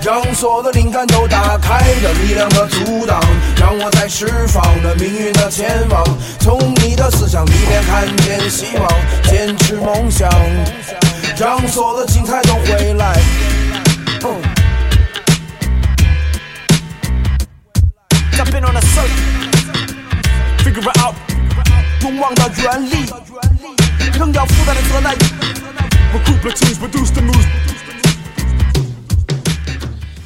Speaker 8: 让所有的灵感都打开着力量的阻挡，让我在释放 着命运的前往。从你的思想里面看
Speaker 21: 的希望，坚持梦想，让所有的精彩都回来。嗯
Speaker 22: I've been on a search, figure out.
Speaker 21: 勇往的原力，扔掉负担的责难。
Speaker 11: Recruit platoons, produce the moves.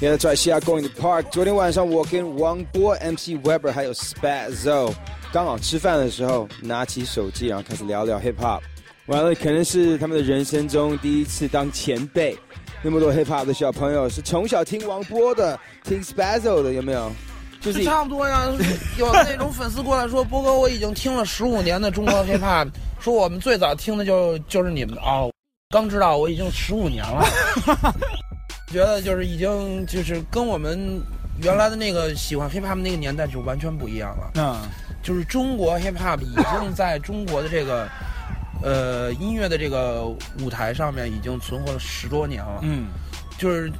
Speaker 3: Yeah, that's right. She out going to park. 昨天晚上我跟王波、MC Weber 还有 Spazzo 刚好吃饭的时候，拿起手机，然后开始聊聊 hip hop。完了，可能是他们的人生中第一次当前辈。那么多 hip hop 的小朋友是从小听王波的，听 Spazzo 的，有没有？就是
Speaker 20: 差不多呀，有那种粉丝过来说：“波哥，我已经听了十五年的中国 hiphop，说我们最早听的就就是你们的哦，刚知道我已经十五年了，觉得就是已经就是跟我们原来的那个喜欢 hiphop 那个年代就完全不一样了。
Speaker 3: 嗯，
Speaker 20: 就是中国 hiphop 已经在中国的这个 呃音乐的这个舞台上面已经存活了十多年了。
Speaker 3: 嗯，
Speaker 20: 就是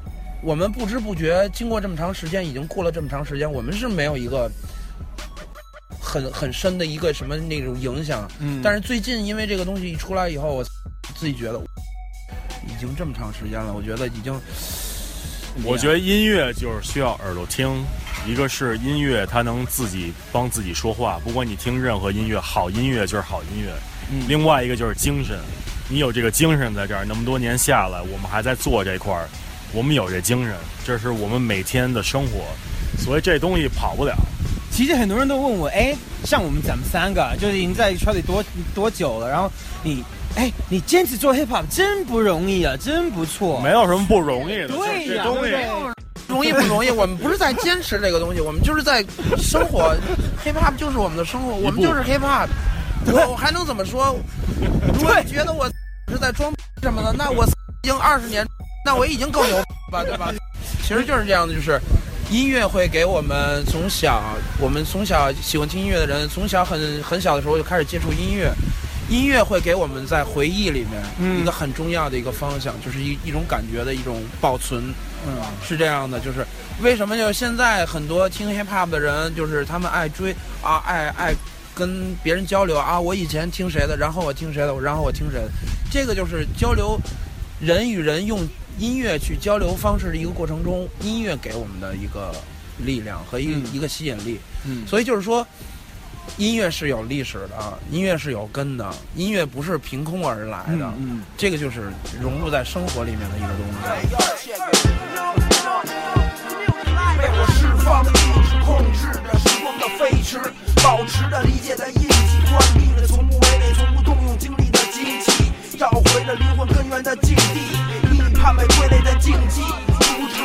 Speaker 20: 我们不知不觉经过这么长时间，已经过了这么长时间，我们是没有一个很很深的一个什么那种影响。
Speaker 3: 嗯
Speaker 20: 但是最近因为这个东西一出来以后，我自己觉得已经这么长时间了，我觉得已经。
Speaker 19: 我觉得音乐就是需要耳朵听，一个是音乐它能自己帮自己说话，不管你听任何音乐，好音乐就是好音乐。
Speaker 3: 嗯
Speaker 19: 另外一个就是精神，你有这个精神在这儿，那么多年下来，我们还在做这块儿，我们有这精神，这是我们每天的生活，所以这东西跑不了。
Speaker 3: 其实很多人都问我，哎，像我们咱们三个，就是已经在圈里多多久了？然后你，哎，你坚持做 hip hop 真不容易啊，真不错。
Speaker 19: 没有什么不容易的，
Speaker 3: 对呀，
Speaker 19: 这东西
Speaker 3: 对
Speaker 20: 容易不容易？我们不是在坚持这个东西，我们就是在生活。hiphop 就是我们的生活，我们就是 hiphop。我我还能怎么说？如果你觉得我是在装什么的，那我 已经二十年，那我已经够牛吧，对吧？其实就是这样的，就是音乐会给我们从小，我们从小喜欢听音乐的人，从小很很小的时候就开始接触音乐。音乐会给我们在回忆里面一个很重要的一个方向，就是一一种感觉的一种保存。
Speaker 3: 嗯，
Speaker 20: 是这样的，就是为什么就是现在很多听 hip hop 的人，就是他们爱追啊，爱爱跟别人交流啊，我以前听谁的，然后我听谁的，然后我听谁的，这个就是交流人与人用音乐去交流方式的一个过程中，音乐给我们的一个力量和一、一个吸引力。
Speaker 3: 嗯
Speaker 20: 所以就是说。音乐是有历史的，音乐是有根的，音乐不是凭空而来的，
Speaker 3: 嗯嗯
Speaker 20: 这个就是融入在生活里面的一个东西。
Speaker 21: 被我释放的意志控制着时光的飞驰，保持着理解的印记，关闭了从不违背、从不动用精力的机器，找回了灵魂根源的境地，逆判被归类的禁忌，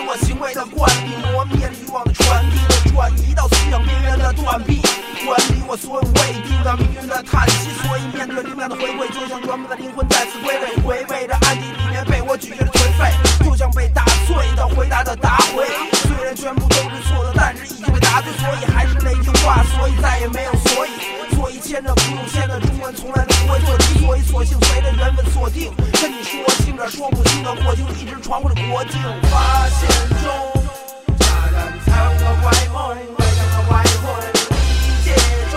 Speaker 21: 我行为的惯例，磨灭了欲望的传递，我转移到思想边缘的断臂，管理我所有未定的命运的叹息，所以面对灵感的回归，就像原本的灵魂再次归位，回味着暗地里面被我拒绝的颓废，就像被打碎的回答的答回，虽然全部都是错的，但是已经被答对，所以还是那句话，所以再也没有所以，所以牵着不用牵的中文从来都不会做题，所以索性随着缘分锁定，跟你说清着说不清的火星一直传过了国境，发现中。家人藏了怪梦，围上了外魂，理解中，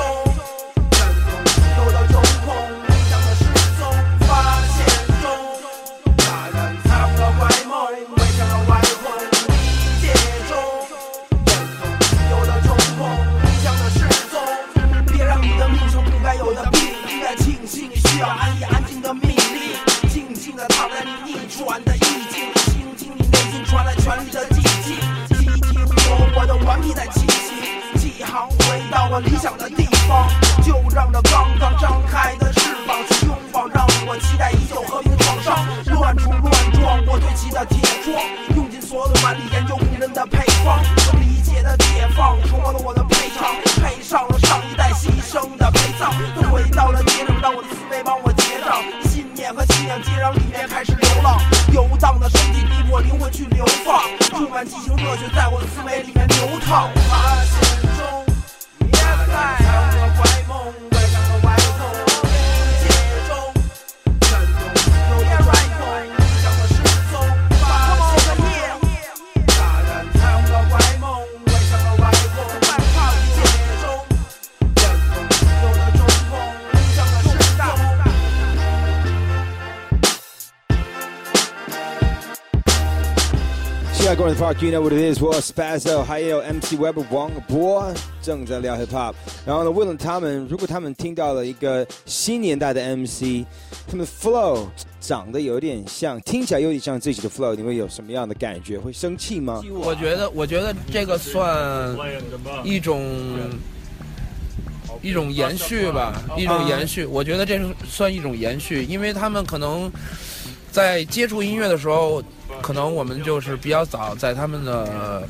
Speaker 21: 有到中空，理想的失踪，发现中，家人藏了怪梦，围上了外魂，理解中，有到中空，理想的失踪，别让你的命生不该有的病，应该庆幸你需要安逸安静的命令，静静的躺在你逆转的，传来权力的寂静。集体我我的顽皮在气息，起航回到我理想的地方，就让这刚刚张开的翅膀去拥抱，让我期待已久和平的创伤，乱冲乱撞我堆砌的铁窗，用尽所有的蛮力研究古人的配方，我理解的解放，重获了我的赔偿，配上了上一代牺牲的陪葬，都回到了街上，让我的思维帮我结账，念和信仰接壤里面开始流浪，游荡的身体逼迫灵魂去流放，充满激情热血在我的思维里面流淌。发现中，也在藏着怪梦，
Speaker 3: 在公园 Park，You know what it is，我 Spazzo，还有 MC Web 王博正在聊 Hip Hop。然后呢，问了他们，如果他们听到了一个新年代的 MC，他们 Flow 长得有点像，听起来有点像自己的 Flow，你会有什么样的感觉？会生气吗？
Speaker 20: 我觉得，我觉得这个算一种一种延续吧，一种延续。我觉得这是算一种延续，因为他们可能在接触音乐的时候，可能我们就是比较早，在他们的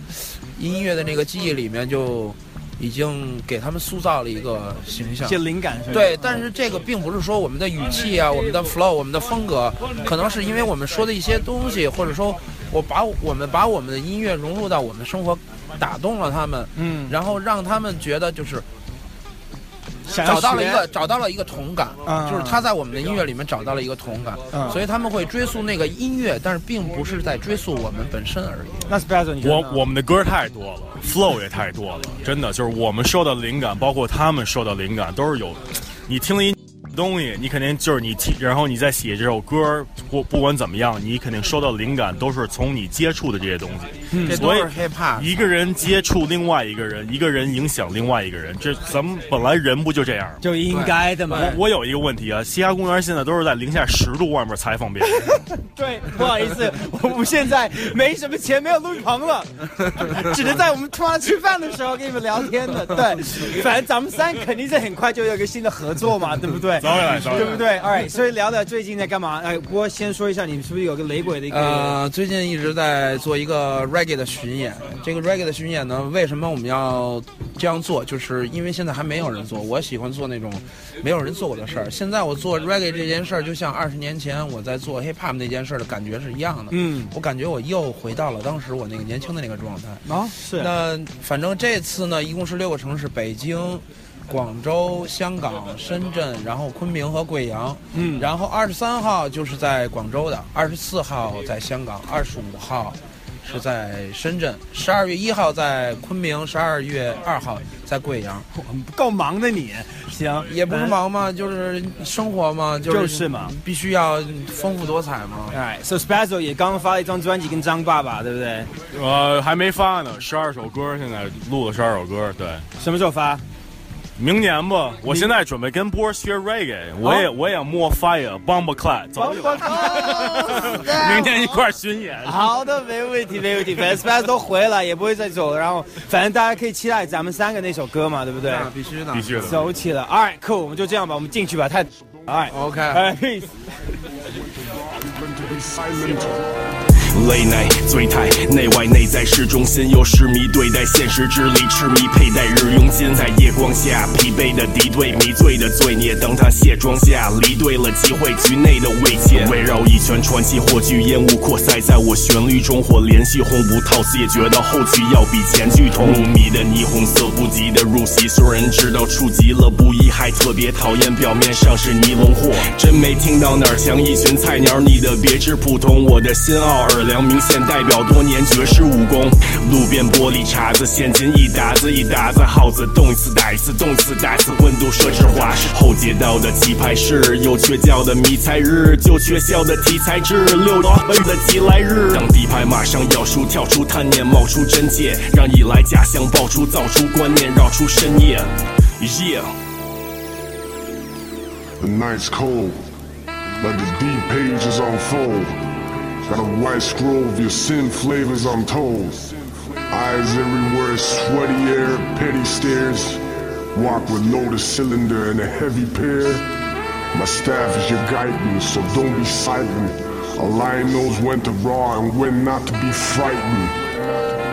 Speaker 20: 音乐的那个记忆里面就。已经给他们塑造了一个形象，
Speaker 3: 一些灵感是吧
Speaker 20: 对，但是这个并不是说我们的语气啊、我们的 flow、我们的风格，可能是因为我们说的一些东西，或者说我把我们把我们的音乐融入到我们生活，打动了他们，
Speaker 3: 嗯，
Speaker 20: 然后让他们觉得就是找到了一个找到了一个同感，
Speaker 3: 啊
Speaker 20: 就是他在我们的音乐里面找到了一个同感，
Speaker 3: 嗯
Speaker 20: 所以他们会追溯那个音乐，但是并不是在追溯我们本身而已。
Speaker 3: 那 Spazzo 你
Speaker 19: 我我们的歌太多了，flow 也太多了，真的就是我们受到的灵感，包括他们受到的灵感，都是有。你听了一东西，你肯定就是你听，然后你再写这首歌，不不管怎么样，你肯定收到灵感都是从你接触的这些东西。
Speaker 20: 嗯这都
Speaker 19: 所以
Speaker 20: 是 hip hop
Speaker 19: 一个人接触另外一个人，一个人影响另外一个人，这咱们本来人不就这样吗？
Speaker 3: 就应该的嘛
Speaker 19: 我我有一个问题啊，西 hà 公园现在都是在零下十度外面采访别人。
Speaker 3: 对，不好意思，我们现在没什么钱，没有录音棚了，只能在我们突然吃饭的时候跟你们聊天的。对，反正咱们三肯定是很快就有一个新的合作嘛，对不对？对不对？All right，所以聊聊最近在干嘛？哎，不过先说一下，你是不是有个雷鬼的一个？
Speaker 20: 呃，最近一直在做一个 reggae 的巡演。这个 reggae 的巡演呢，为什么我们要这样做？就是因为现在还没有人做。我喜欢做那种没有人做过的事儿。现在我做 reggae 这件事儿，就像二十年前我在做 hip hop 那件事儿的感觉是一样的。
Speaker 3: 嗯，
Speaker 20: 我感觉我又回到了当时我那个年轻的那个状态。
Speaker 3: 啊，是
Speaker 20: 那反正这次呢，一共是六个城市：北京、广州、香港、深圳，然后昆明和贵阳。
Speaker 3: 嗯
Speaker 20: 然后二十三号就是在广州的，二十四号在香港，二十五号是在深圳，十二月一号在昆明，十二月二号在贵阳。
Speaker 3: 够忙的你，行，
Speaker 20: 也不是忙嘛，就是生活嘛，就
Speaker 3: 就是嘛，
Speaker 20: 必须要丰富多彩嘛。
Speaker 3: 哎，So Special 也刚发了一张专辑跟张爸爸，对不对？
Speaker 19: 呃，还没发呢，十二首歌，现在录了十二首歌，对。
Speaker 3: 什么时候发？
Speaker 19: 明年吧，我现在准备跟波儿学 reggae，我也我也要摸 fire bomba clad，走起来，明天一块儿巡演。
Speaker 3: 好的，没问题，没问题。反正 Spaz 都回来，也不会再走了。然后，反正大家可以期待咱们三个那首歌嘛，对不对？
Speaker 20: 那必须的
Speaker 19: 必须的
Speaker 3: 走起了。All right, cool，我们就这样吧，我们进去吧。太，All right,
Speaker 20: OK，
Speaker 3: 哎，peace。
Speaker 23: Late night 醉态，内外内在是中心，又痴迷对待现实之力，痴迷佩戴日用金，在夜光下疲惫的敌对，迷醉的罪孽，当他卸妆下，离对了机会，局内的慰藉，围绕一圈传奇火炬烟雾扩散在我旋律中，或联系红不套词，也觉得后期要比前句痛。入迷的霓虹色不及的入戏，虽然知道触及了不易，还特别讨厌表面上是尼龙货，真没听到哪儿像一群菜鸟，你的别致普通，我的新奥尔良明显代表多年绝世武功。路边玻璃碴子，现金一沓子一沓子，耗子动一次打一次，动一次打一次，温度设置化。后街道的棋牌室，有缺觉的迷彩日，就缺校的题材制，六八分的吉来日。当底牌马上要输，跳出贪念，冒出真切，让一来假象爆出，造出观念，绕出深夜。Yeah。
Speaker 24: The night's cold, but the deep pages unfold. Got a white scroll of your sin flavors, I'm told. Eyes everywhere, sweaty air, petty stares. Walk with loaded cylinder and a heavy pair. My staff is your guidance, so don't be silent. A lion knows when to roar and when not to be frightened.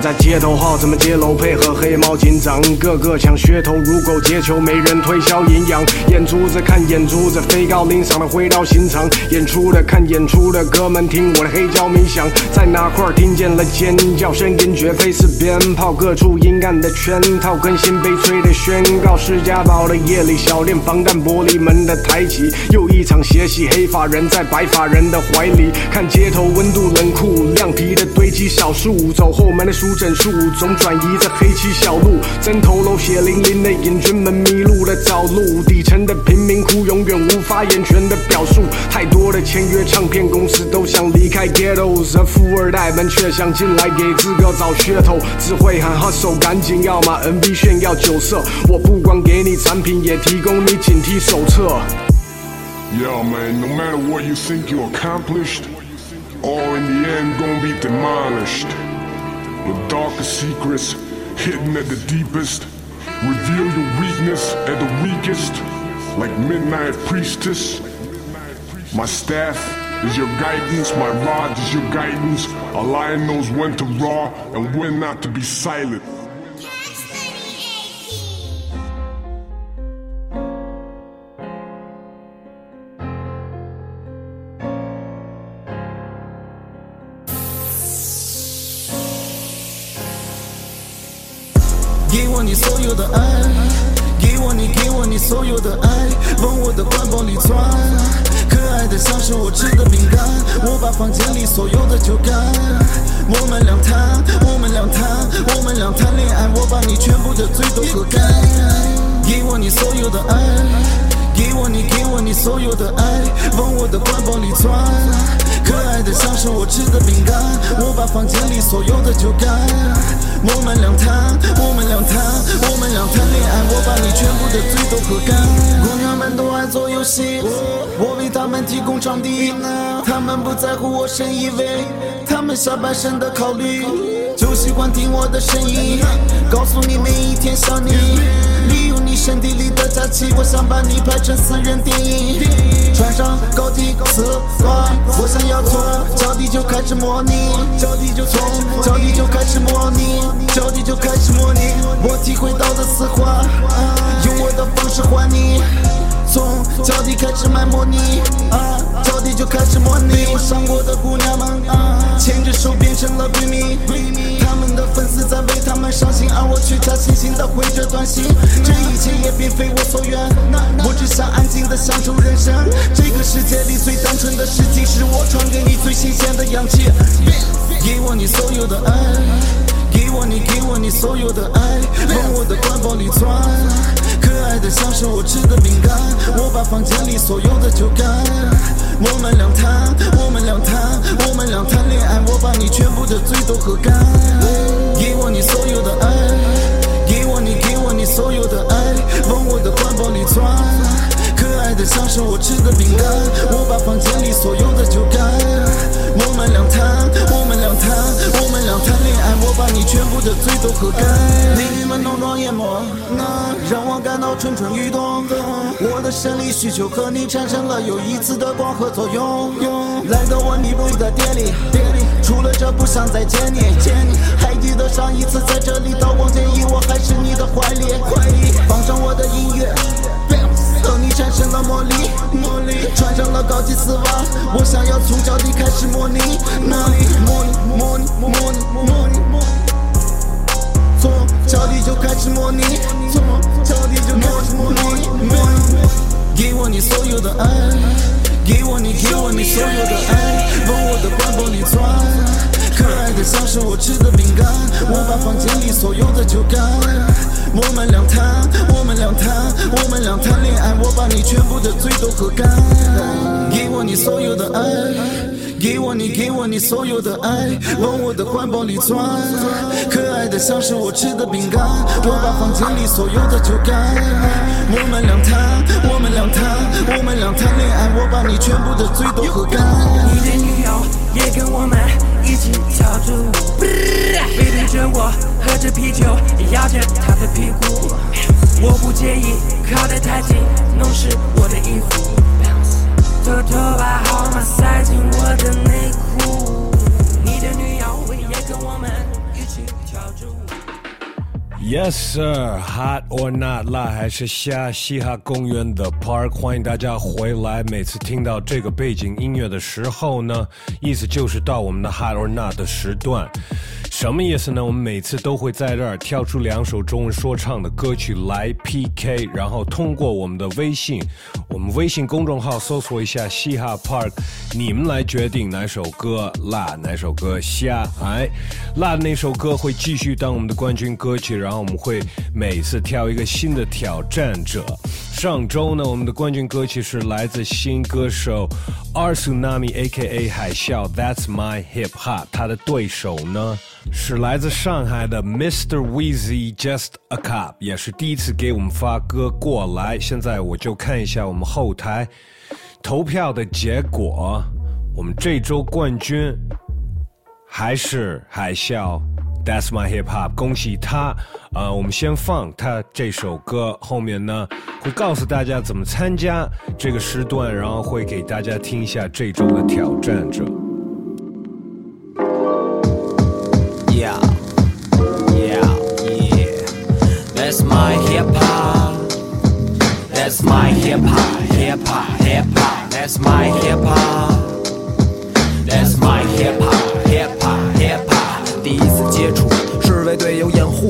Speaker 25: 在街头号怎么揭露？配合黑猫警长，个个抢噱头，如狗接球，没人推销营养。眼珠子看眼珠子，飞高临上的回到心肠。演出的看演出的，哥们听我的黑胶冥想，在哪块听见了尖叫声音，绝非是鞭炮。各处阴暗的圈套，更新悲催的宣告。释迦堡的夜里，小店防弹玻璃门的抬起，又一场邪戏。黑发人在白发人的怀里，看街头温度冷酷，亮皮的堆积小树，走后门的书诊术，总转移着黑漆小路。针头楼血淋淋的瘾君们迷路了找路，底层的贫民窟永远无法言全的表述。太多的签约唱片公司都想离开 ghetto the 富二代们却想进来给资格找噱头，只会喊 hustle，赶紧要么 MV 炫耀酒色。我不光给你产品，也提供你警惕手册。
Speaker 24: Yo, man, no matter what you think you accomplished, all in the end gonna be demolished. The darkest secrets hidden at the deepest reveal your weakness at the weakest, like midnight priestess. My staff is your guidance, my rod is your guidance. A lion knows when to roar and when not to be silent.
Speaker 26: 的爱，给我你给我你所有的爱，往我的怀抱里钻。可爱的像是我吃的饼干，我把房间里所有的酒干。我们俩谈，我们俩谈，我们俩谈恋爱，我把你全部的罪都喝干。给我你所有的爱，给我你给我你所有的爱，往我的怀抱里钻。可爱的像是我吃的饼干，我把房间里所有的酒干。我们俩谈，我们俩谈，我们俩谈恋爱，我把你全部的醉都喝干。姑娘们都爱做游戏，我为她们提供场地，她们不在乎我深以为，她们下半身的考虑，就喜欢听我的声音，告诉你每一天想你，利用你身体里的假期，我想把你拍成私人电影，穿上高级丝袜，我想要从脚底就开始模拟，脚底就从脚底就开始模拟，脚底就开始模拟，我体会到的丝滑，用我的方式还你。从脚底开始卖模拟，啊，脚底就开始模拟。我伤过的姑娘们，啊，牵着手变成了闺蜜。他们的粉丝在为他们伤心，而我却假惺惺的回着短信。这一切也并非我所愿，我只想安静的享受人生。这个世界里最单纯的事情，是我传给你最新鲜的氧气。给我你所有的爱，给我你给我你所有的爱，往我的怀抱里钻。的像是我吃的饼干，我把房间里所有的酒干。我们俩谈，我们俩谈，我们俩谈恋爱，我把你全部的醉都喝干。给我你所有的爱，给我你给我你所有的爱，往我的怀抱里钻。的像是我吃的饼干，我把房间里所有的酒干。我们俩谈，我们俩谈，我们俩谈恋爱，我把你全部的醉都喝干。美女们浓妆艳抹，那让我感到蠢蠢欲动。我的生理需求和你产生了又一次的光合作用。来到我迷路的店里，店里除了这不想再见你。见你还记得上一次在这里刀光剑影，我还是你的怀里。放上我的音乐。产生了魔力，魔力穿上了高级丝袜，我想要从脚底开始模拟，模拟，模拟，模拟，模拟，模拟，模拟，从脚底就开始模拟，从脚底就开始模拟，模拟，给我你所有的爱，给我你给我你所有的爱，往我的怀抱里钻。可爱的像是我吃的饼干，我把房间里所有的酒干。我们俩谈，我们俩谈，我们俩谈恋爱，我把你全部的醉都喝干。给我你所有的爱，给我你给我你所有的爱，往我的怀抱里钻。可爱的像是我吃的饼干，我把房间里所有的酒干。我们俩谈，我们俩谈，我们俩谈恋爱，我把你全部的醉都喝干。
Speaker 27: 你的女友也跟我们一起跳支舞，背对着我喝着啤酒，摇着她的屁股。我不介意靠得太近，弄湿我的衣服，偷偷把号码塞进我的内裤。
Speaker 5: Yes sir, hot or not，辣还是虾？嘻哈公园的 Park，欢迎大家回来。每次听到这个背景音乐的时候呢，意思就是到我们的 hot or not 的时段。什么意思呢？我们每次都会在这儿挑出两首中文说唱的歌曲来 PK，然后通过我们的微信，我们微信公众号搜索一下嘻哈 Park，你们来决定哪首歌辣，哪首歌虾。哎，辣的那首歌会继续当我们的冠军歌曲，然后我们会每次挑一个新的挑战者。上周呢，我们的冠军歌曲是来自新歌手 R Tsunami A.K.A 海啸，That's My Hip Hop。他的对手呢是来自上海的 Mr. Weezy Just a Cup，也是第一次给我们发歌过来。现在我就看一下我们后台投票的结果，我们这周冠军还是海啸。That's my hip hop，恭喜他！呃，我们先放他这首歌，后面呢会告诉大家怎么参加这个时段，然后会给大家听一下这周的挑战者。
Speaker 28: Yeah, yeah, yeah. That's my hip hop. That's my hip hop, hip hop, hip hop. That's my hip hop. That's my hip hop, hip hop, hip hop. 第一次接触是为队友掩护，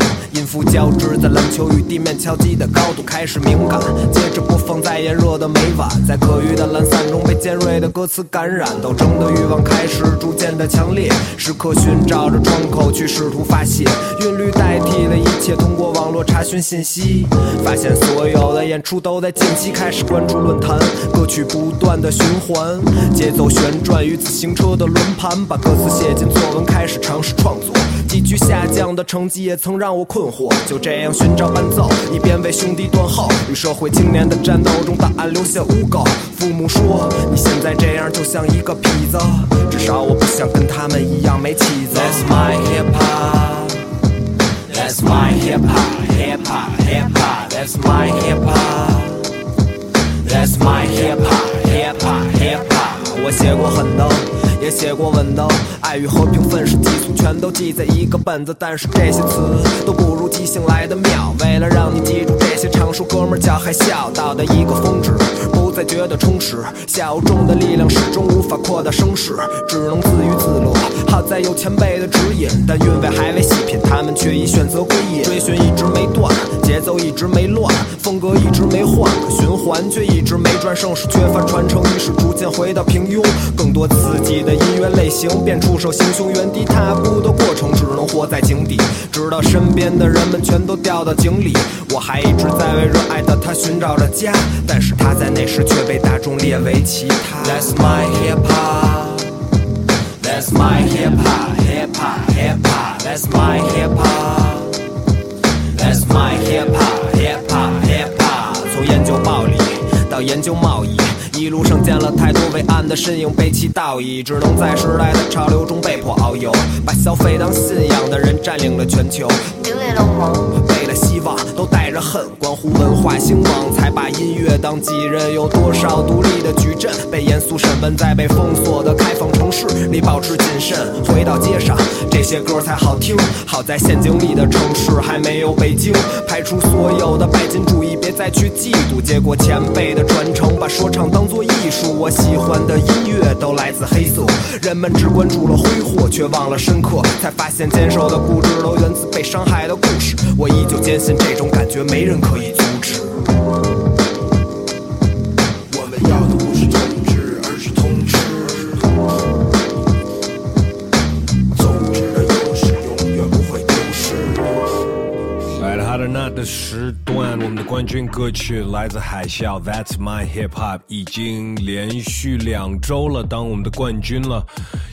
Speaker 28: 交织在篮球与地面敲击的高度开始敏感，接着播放在炎热的每晚，在可遇的懒散中被尖锐的歌词感染，斗争的欲望开始逐渐的强烈，时刻寻找着窗口去试图发泄，韵律代替了一切，通过网络查询信息，发现所有的演出都在近期开始关注论坛，歌曲不断的循环，节奏旋转与自行车的轮盘，把歌词写进作文，开始尝试创作。急剧下降的成绩也曾让我困惑，就这样寻找伴奏，一边为兄弟断后，与社会青年的战斗中，答案留下污垢。父母说你现在这样就像一个痞子，至少我不想跟他们一样没起子。That's my hip hop. That's my hip hop, hip hop, hip hop. That's my hip hop. That's my hip hop, hip hop, hip hop. 我写过很多，也写过稳当，爱与和平、愤世嫉俗全都记在一个本子，但是这些词都不如即兴来的妙。为了让你记住这些常说，哥们儿叫海啸，到的一个峰值，不再觉得充实。小众的力量始终无法扩大声势，只能自娱自乐。好在有前辈的指引，但韵味还未细品，他们却已选择归隐。追寻一直没断，节奏一直没乱，风格一直没换，可循环却一直没转。盛世缺乏传承，于是逐渐回到平庸。更多刺激的音乐类型，便出手行凶，原地踏步的过程，只能活在井底，直到身边的人们全都掉到井里。我还一直在为热爱的他寻找着家，但是他在那时却被大众列为其他。That's my hip hop. That's my hip hop, hip hop, hip hop. That's my hip hop. That's my hip hop, hip hop, hip hop. 从研究暴力到研究贸易，一路上见了太多伟岸的身影，背弃道义，只能在时代的潮流中被迫遨游。把消费当信仰的人占领了全球。为了希望，都带着恨，关乎文化兴亡，才把音乐当己任。有多少独立的矩阵被严肃审问，在被封锁的开放城市里保持谨慎。回到街上，这些歌才好听。好在陷阱里的城市还没有北京，排除所有的拜金主义，别再去嫉妒。接过前辈的传承，把说唱当作艺术。我喜欢的音乐都来自黑色，人们只关注了挥霍，却忘了深刻。才发现坚守的固执都源自被伤害的故事。我依旧坚信这种感觉没人可以阻止。
Speaker 5: 段，我们的冠军歌曲来自海啸，That's My Hip Hop，已经连续两周了，当我们的冠军了。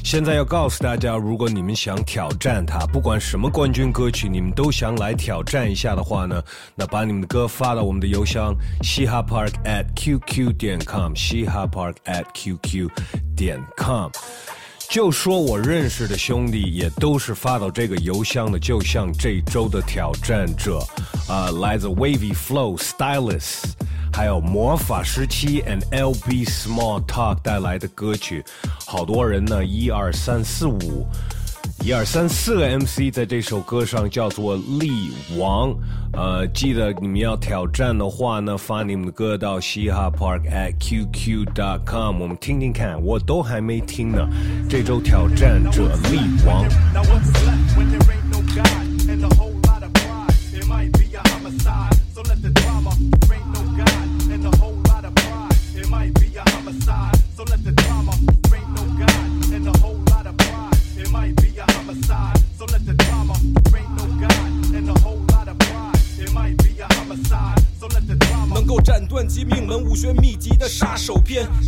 Speaker 5: 现在要告诉大家，如果你们想挑战他，不管什么冠军歌曲，你们都想来挑战一下的话呢，那把你们的歌发到我们的邮箱嘻哈 park at qq 点 com，嘻哈 park at qq 点 com。就说我认识的兄弟也都是发到这个邮箱的，就像这周的挑战者，啊、来自 Wavy Flow Stylist，还有魔法时期 and LB Small Talk 带来的歌曲，好多人呢，一二三四五。一二三四个 MC 在这首歌上叫做力王，呃，记得你们要挑战的话呢，发你们的歌到嘻哈 Park at qq dot com，我们听听看，我都还没听呢。这周挑战者力王。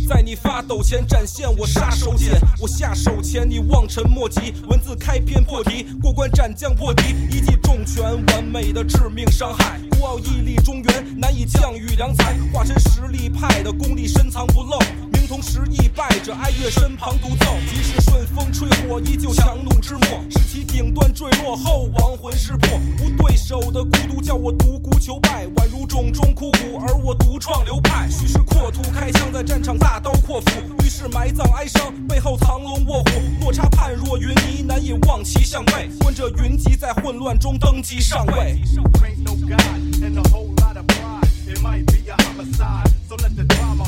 Speaker 21: 在你发抖前展现我杀手锏。我下手前你望尘莫及，文字开篇破题，过关斩将破敌，一记重拳完美的致命伤害。孤傲屹立中原，难以降雨良才，化身实力派的功力深藏不露。同时，亦败者，哀乐身旁独奏。即使顺风吹火，依旧强弩之末。使其顶端坠落后，亡魂失魄。无对手的孤独叫我独孤求败，宛如冢中枯骨，而我独创流派。许是阔土，开枪在战场大刀阔斧，于是埋葬哀伤，背后藏龙卧虎。落差判若云泥，难以望其项背。观者云集在混乱中登基上位。
Speaker 29: It might be a homicide. So let the drama.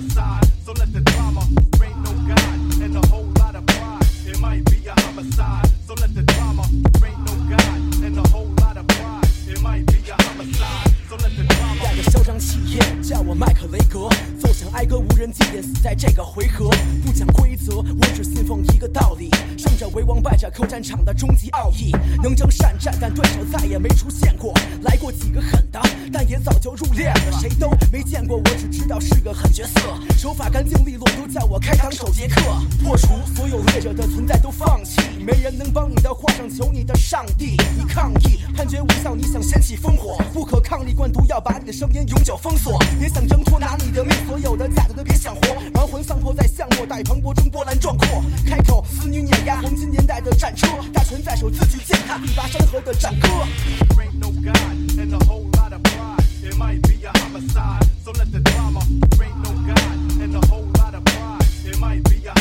Speaker 29: Be a homicide. So let the
Speaker 21: 叫我麦克雷格，奏响哀歌，无人祭奠，死在这个回合。不讲规则，我只信奉一个道理：胜者为王，败者扣战场的终极奥义。能征善战，但对手再也没出现过。来过几个狠的，但也早就入殓了，谁都没见过。我只知道是个狠角色，手法干净利落，都叫我开膛手杰克。破除所有劣者的存在都放弃，没人能帮你的画上求你的上帝。你抗议，判决无效，你想掀起烽火，不可抗力灌毒要把你的声音永久封锁。别想挣脱，拿你的命，所有的假的都别想活。亡魂丧魄在巷陌，待磅礴中波澜壮阔。开口，死女碾压黄金年代的战车，大权在手，自去践踏第八山河的战歌。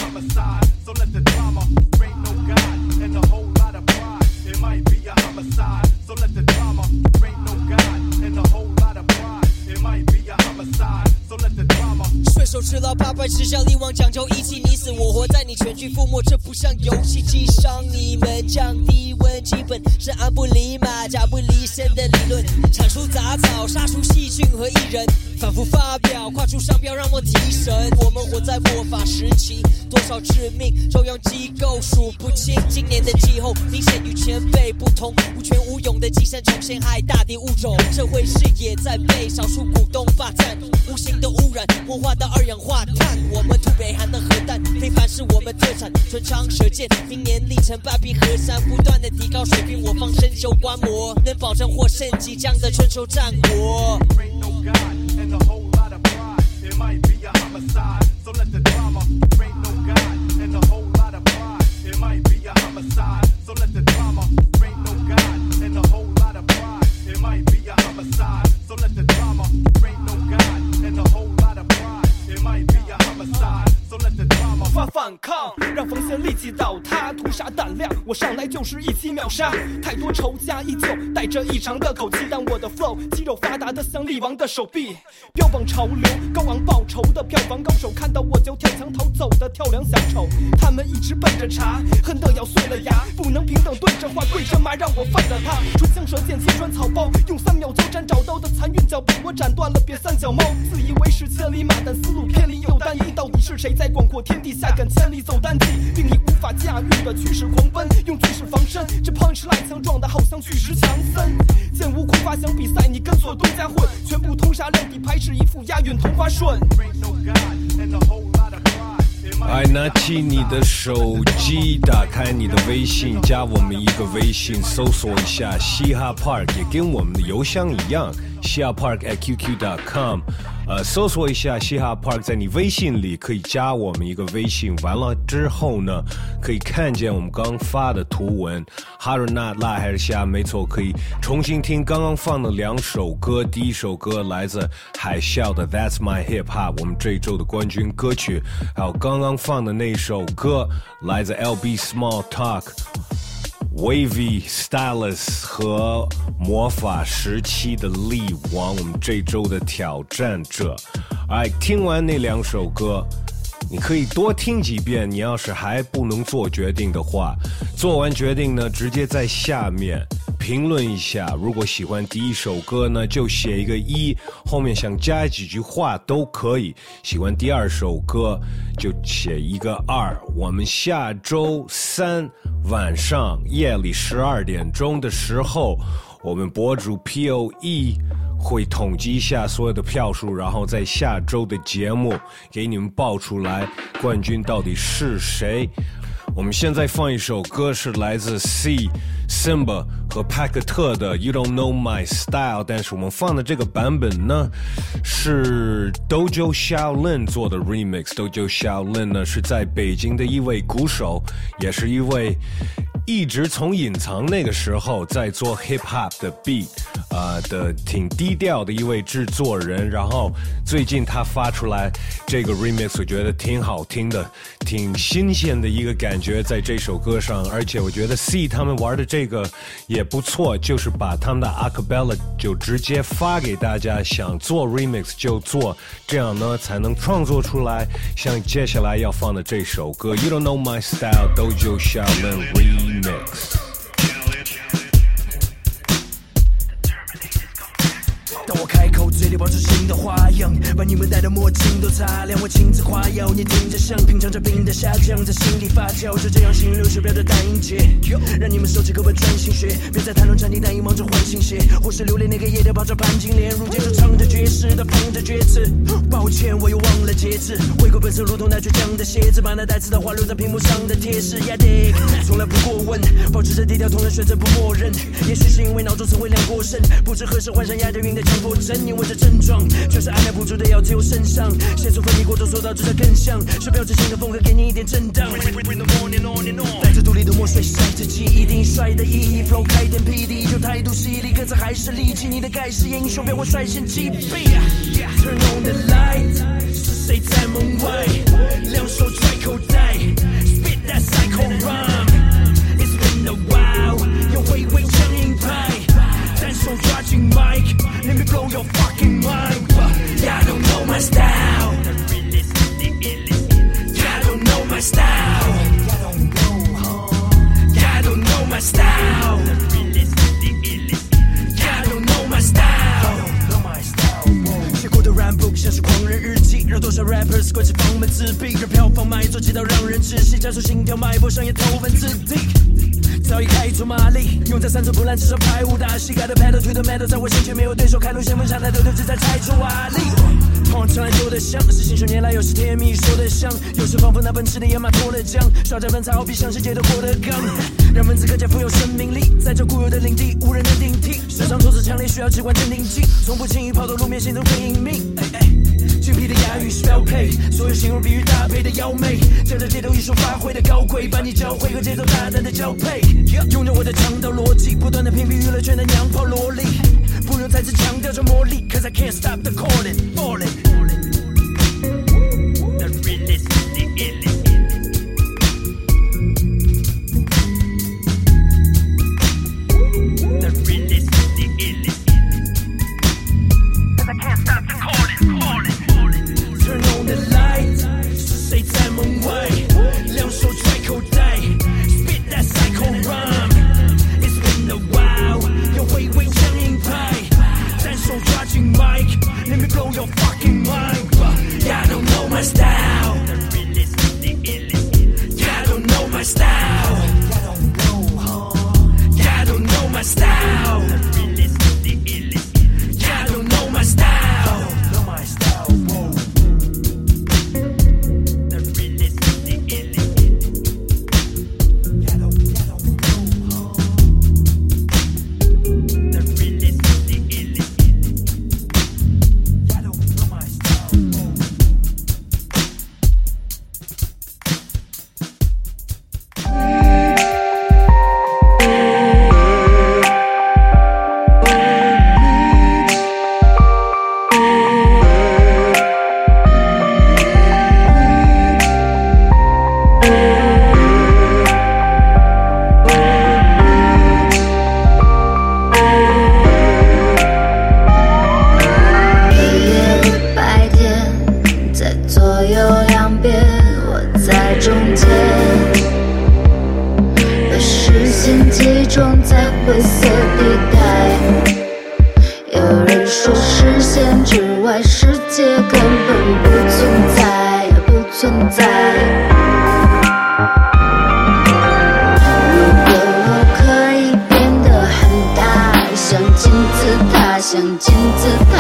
Speaker 29: Homicide. So let the drama. And a whole lot of pride. It might be a homicide. So let the drama. Ain't no God and a whole lot of pride. It might be a homicide. So let the drama. Ain't no God and a whole lot of pride. It might be a homicide. So let the drama.
Speaker 30: 顺手持刀八百，持效力王讲究义气，你死我活，在你全军覆没，这不像游戏机上你们降低温，基本是安不离马，脚不离身的理论，铲除杂草，杀出细菌和艺人，反复发表，跨出商标让我提神。我们活在末法时期，多少致命，中央机构数不清。今年的气候明显与前辈不同，无权无勇的寄生虫陷害大地物种，社会视野在被少数股东霸占，无形的污染活化的二氧化碳。我们土北韩的核弹，非凡是我们特产，唇枪舌剑，明年历程半壁河山，不断的提高水平，我方深修观摩，能保证获胜即将的春秋战国。
Speaker 29: And a whole lot of pride. It might be a homicide. So let the drama. There Ain't no God and a whole lot of pride. It might be a homicide. So let the
Speaker 21: 我上来就是一击秒杀。太多仇家依旧带着异常的口气，但我的 flow 肌肉发达的像力王的手臂，标榜潮流，高昂报酬的票房高手，看到我就跳墙逃走的跳梁小丑。他们一直奔着茬，恨得咬碎了牙，不能平等对着话，跪着骂让我犯了他。唇枪舌剑，切穿草包，用三秒交战找到的残韵脚被我斩断了，别三脚猫，自以为是千里马，但思路偏离又单一，到底是谁在广阔天地下敢千里走单骑，并以无法驾驭的趋势狂奔，用句式防身，这 punch line 强壮的好像巨石强森。剑无空发想比赛，你跟索东家混，全部通杀亮底排斥一副押韵同花顺。
Speaker 5: I，拿起你的手机，打开你的微信，加我们一个微信，搜索一下嘻哈 Park，也跟我们的邮箱一样，嘻哈 Park at qq.com。呃，搜索一下嘻哈 Park，在你微信里可以加我们一个微信。完了之后呢，可以看见我们刚发的图文。Hard or not lie 还是瞎？没错，可以重新听刚刚放的两首歌。第一首歌来自海啸的 That's My Hip Hop，我们这一周的冠军歌曲。还有刚刚放的那首歌来自 LB Small Talk。Wavy Stylus 和魔法时期的力王，我们这周的挑战者。哎，听完那两首歌，你可以多听几遍。你要是还不能做决定的话，做完决定呢，直接在下面评论一下。如果喜欢第一首歌呢，就写一个一，后面想加几句话都可以。喜欢第二首歌就写一个二。我们下周三晚上夜里十二点钟的时候，我们博主 P O E。会统计一下所有的票数，然后在下周的节目给你们报出来冠军到底是谁。我们现在放一首歌，是来自 C、Simba 和派克特的《You Don't Know My Style》，但是我们放的这个版本呢，是 Dojo Shaolin 做的 remix。Dojo Shaolin 呢是在北京的一位鼓手，也是一位。一直从隐藏那个时候在做 hip hop 的 beat，啊的挺低调的一位制作人，然后最近他发出来这个 remix，我觉得挺好听的，挺新鲜的一个感觉在这首歌上，而且我觉得 C 他们玩的这个也不错，就是把他们的 acapella 就直接发给大家，想做 remix 就做，这样呢才能创作出来像接下来要放的这首歌 You Don't Know My Style Dojo Shaolin Remix。mix.
Speaker 27: 当我开口，嘴里爆出新的花样，把你们戴的墨镜都擦亮。我亲自夸耀，你听着像品尝着冰的下降，在心里发酵，就这样行云流水标的单音节，让你们手起课本专心学，别再谈论禅定单音忙着换新鞋，或是留恋那个夜的跑着潘金莲，如今就唱着爵士的放着厥词。抱歉，我又忘了节制，回归本色如同那倔强的鞋子，把那带刺的话留在屏幕上的贴士。Yeah, dig，从来不过问，保持着低调，同样选择不默认。也许是因为脑中词汇量过剩，不知何时换上压着韵的强迫症，因为这症状就是按耐不住的要自由身上，线索分离过头，说到这才更像是标志性的风格，给你一点震荡。带着独立的墨水晒着记忆，定帅的意义，flow 开天辟地，就态度犀利，歌词还是利器，你的盖世英雄被我率先击毙。Turn on the light，是谁在门外？两手揣口袋自闭，让票房卖座挤到让人窒息，加速心跳脉搏，商业头文字 D。早已开出马力，用在三寸不烂，至少排武大戏。盖的 pedal to the metal，在我心前没有对手，开路先锋下台，头头只在拆出瓦砾。碰上来说的香，是信手拈来，有时甜蜜说的香，有时仿佛那奔驰的野马脱了缰，耍着分才好比向世界都过得刚，让文字更加富有生命力，在这固有的领地无人能顶替，时常措辞强烈，需要机关镇定剂，从不轻易抛头露面，行动最隐秘。哎哎精辟的押韵是标配，所有形容比喻搭配的妖媚，将这街头艺术发挥的高贵，把你教会和节奏大胆的交配，用着我的强盗逻辑，不断的屏蔽娱乐圈的娘炮萝莉，不用再次强调这魔力，Cause I can't stop the calling falling。The
Speaker 31: realist. 字塔，像金字塔，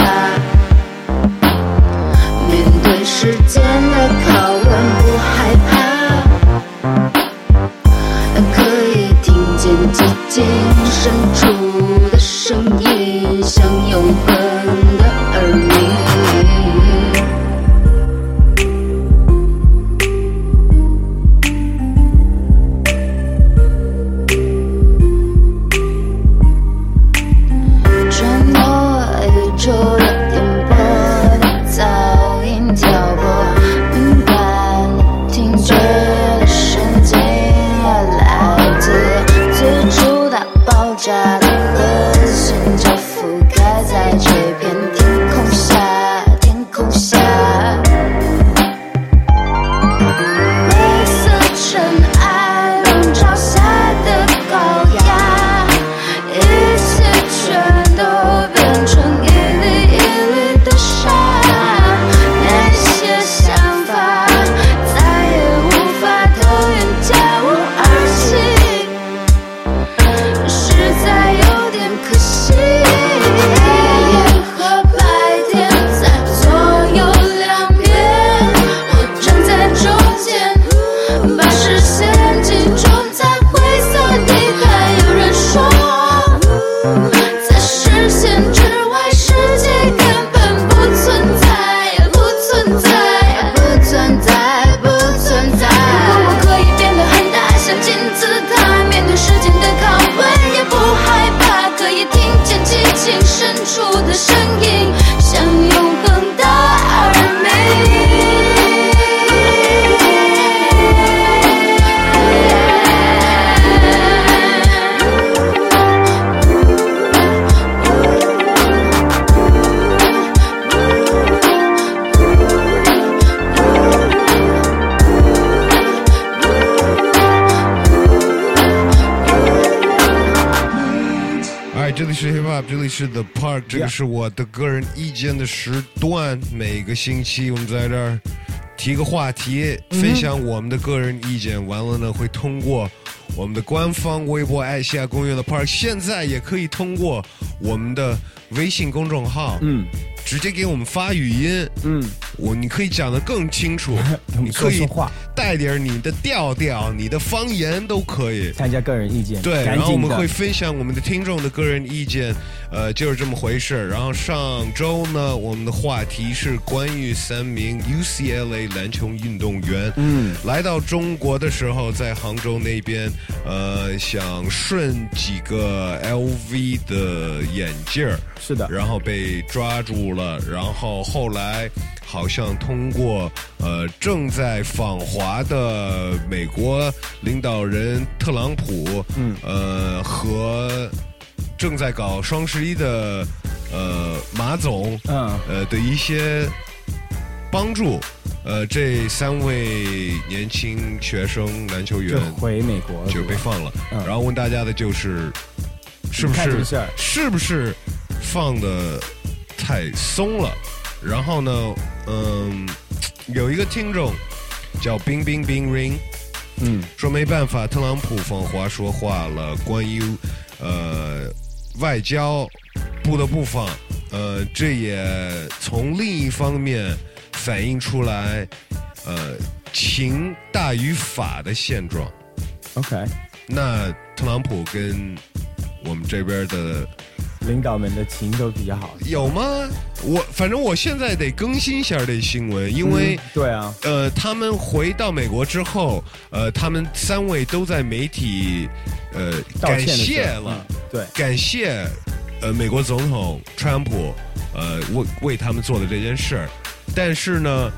Speaker 31: 面对时间的
Speaker 5: 考是我的个人意见的时段。每个星期我们在这儿提个话题，分享我们的个人意见。完了呢，会通过我们的官方微博“爱西亚公园的 Park”，现在也可以通过我们的微信公众号，嗯，直接给我们发语音，嗯，我你可以讲得更清楚，你可以
Speaker 3: 说说话
Speaker 5: 带点你的调调、你的方言都可以。
Speaker 3: 参加个人意见，
Speaker 5: 对，然后我们会分享我们的听众的个人意见，呃，就是这么回事。然后上周呢，我们的话题是关于三名 UCLA 篮球运动员，
Speaker 3: 嗯，
Speaker 5: 来到中国的时候，在杭州那边，呃，想顺几个 LV 的眼镜儿，
Speaker 3: 是的，
Speaker 5: 然后被抓住了，然后后来好像通过呃正在访华的美国领导人特朗普，
Speaker 3: 嗯，
Speaker 5: 呃和正在搞双十一的呃马总，
Speaker 3: 嗯，
Speaker 5: 呃的一些帮助。呃，这三位年轻学生篮球员
Speaker 3: 就回美国
Speaker 5: 就被放了。
Speaker 3: 嗯
Speaker 5: 然后问大家的就是，是不是是不是放的太松了？然后呢，嗯，有一个听众叫冰冰冰 ring，
Speaker 3: 嗯，
Speaker 5: 说没办法，特朗普放话说话了，关于呃外交不得不放，呃，这也从另一方面反映出来，呃，情大于法的现状。
Speaker 3: OK，
Speaker 5: 那特朗普跟我们这边的
Speaker 3: 领导们的情都比较好。
Speaker 5: 有吗？我反正我现在得更新一下这新闻，因为、
Speaker 3: 嗯对啊，
Speaker 5: 呃，他们回到美国之后，呃，他们三位都在媒体呃感谢了，
Speaker 3: 嗯对，
Speaker 5: 感谢呃美国总统川普呃为为他们做的这件事儿，但是呢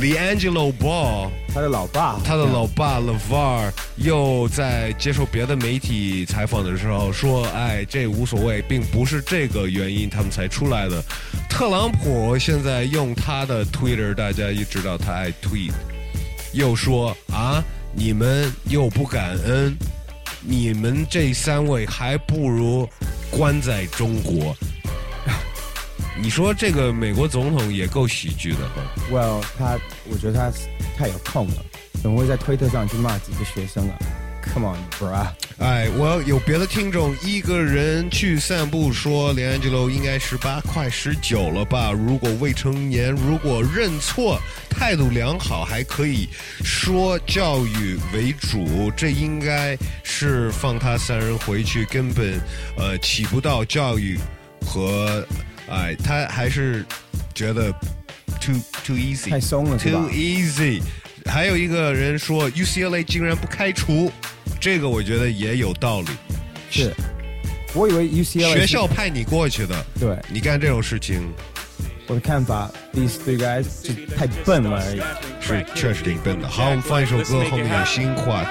Speaker 5: ，LeAngelo Ball
Speaker 3: 他的老爸，
Speaker 5: 他的老爸 LeVar 又在接受别的媒体采访的时候说：“哎，这无所谓，并不是这个原因他们才出来的。”特朗普现在用他的 Twitter，大家也知道他爱 tweet，又说啊，你们又不感恩，你们这三位还不如关在中国。你说这个美国总统也够喜剧的哈。
Speaker 3: Well，他我觉得他太有空了，怎么会在推特上去骂几个学生啊？Come on, bro！
Speaker 5: 哎，我有别的听众，一个人去散步说，连 Angelo 应该十八快十九了吧？如果未成年，如果认错，态度良好，还可以说教育为主，这应该是放他三人回去，根本呃起不到教育和哎，他还是觉得 too too easy，
Speaker 3: 太松了
Speaker 5: ，too easy。还有一个人说 UCLA 竟然不开除，这个我觉得也有道理。
Speaker 3: 是，我以为 UCLA
Speaker 5: 学校派你过去的，
Speaker 3: 对
Speaker 5: 你干这种事情
Speaker 3: 我的看法，these three guys 就太笨了而已。
Speaker 5: 是确实挺笨的。好，我们放一首歌，后面有新话题。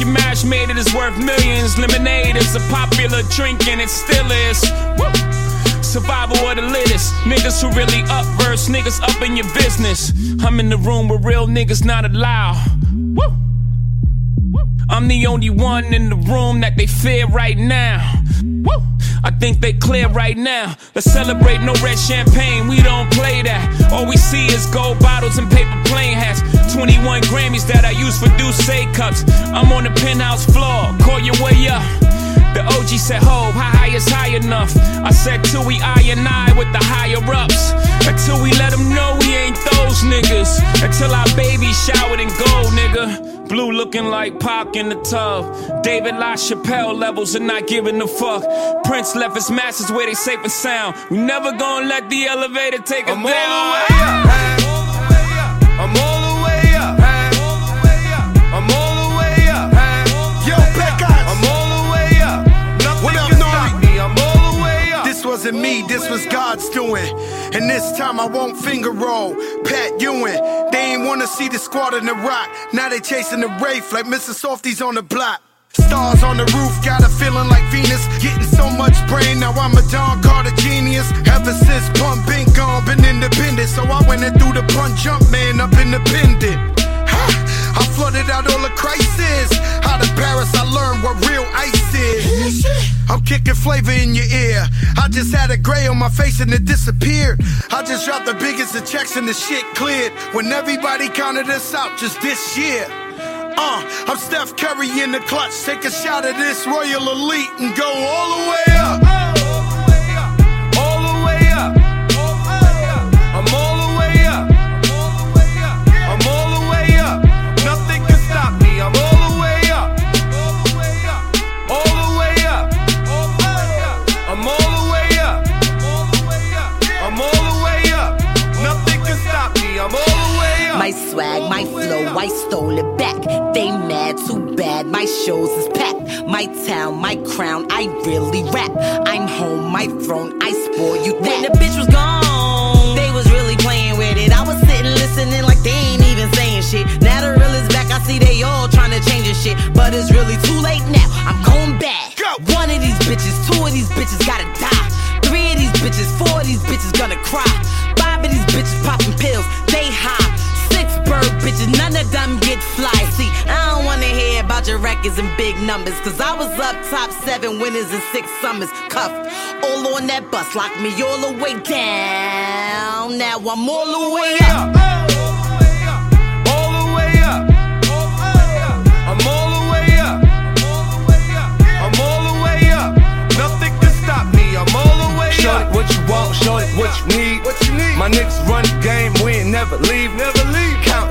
Speaker 29: you mashed made it is worth millions. Lemonade is a popular drink and it still is. Woo. Survival of the littest. Niggas who really up verse, niggas up in your business. I'm in the room where real niggas not allowed. Woo. I'm the only one in the room that they fear right now. Woo. I think they clear right now. Let's celebrate no red champagne, we don't play that. All we see is gold bottles and paper plane hats. 21 Grammys that I use for Douce cups. I'm on the penthouse floor, call your way up. The OG said, Ho, how high is high enough? I said, till we I and I with the higher ups. Until we let them know we ain't those niggas. Until our baby showered in gold, nigga. Blue looking like Pac in the tub. David LaChapelle levels and not giving a fuck. Prince left his masters where they safe and sound. We never gonna let the elevator take us down.
Speaker 6: Wasn't me, this was God's doing. And this time I won't finger roll. Pat Ewing, they ain't wanna see the squad in the rock. Now they chasing the Wraith like Mr. Softies on the block. Stars on the roof, got a feeling like Venus. Getting so much brain, now I'm a Don Carter genius. Ever since Pump been gone, been independent. So I went and threw the punch jump man up independent. Flooded out all the crisis. Out of Paris, I learned what real ice is. I'm kicking flavor in your ear. I just had a gray on my face and it disappeared. I just dropped the biggest of checks and the shit cleared. When everybody counted us out just this year. Uh, I'm Steph Curry in the clutch. Take a shot at this Royal Elite and go all the way up.
Speaker 32: I stole it back. They mad, too bad, my shows is packed. My town, my crown, I really rap. I'm home, my throne, I spoil you that. When the bitch was gone, they was really playing with it. I was sitting listening like they ain't even saying shit. Now the real is back, I see they all trying to change this shit. But it's really too late now, I'm going back. One of these bitches, two of these bitches gotta die. Three of these bitches, four of these bitches gonna cry. Five of these bitches popping pills, they high. Six bird bitches, none of them get fly. See, I don't wanna hear about your records and big numbers. Cause I was up top seven winners in six summers. Cuffed all on that bus, locked me all the way down. Now I'm all the way up.
Speaker 33: All the way up. All the way up. I'm all the way up. I'm all the way up. Nothing can stop me. I'm all the way
Speaker 34: Shorty,
Speaker 33: up.
Speaker 34: what you want, shorty, what you need.
Speaker 33: What you need?
Speaker 34: My niggas run the game, we ain't never leave.
Speaker 33: Never leave.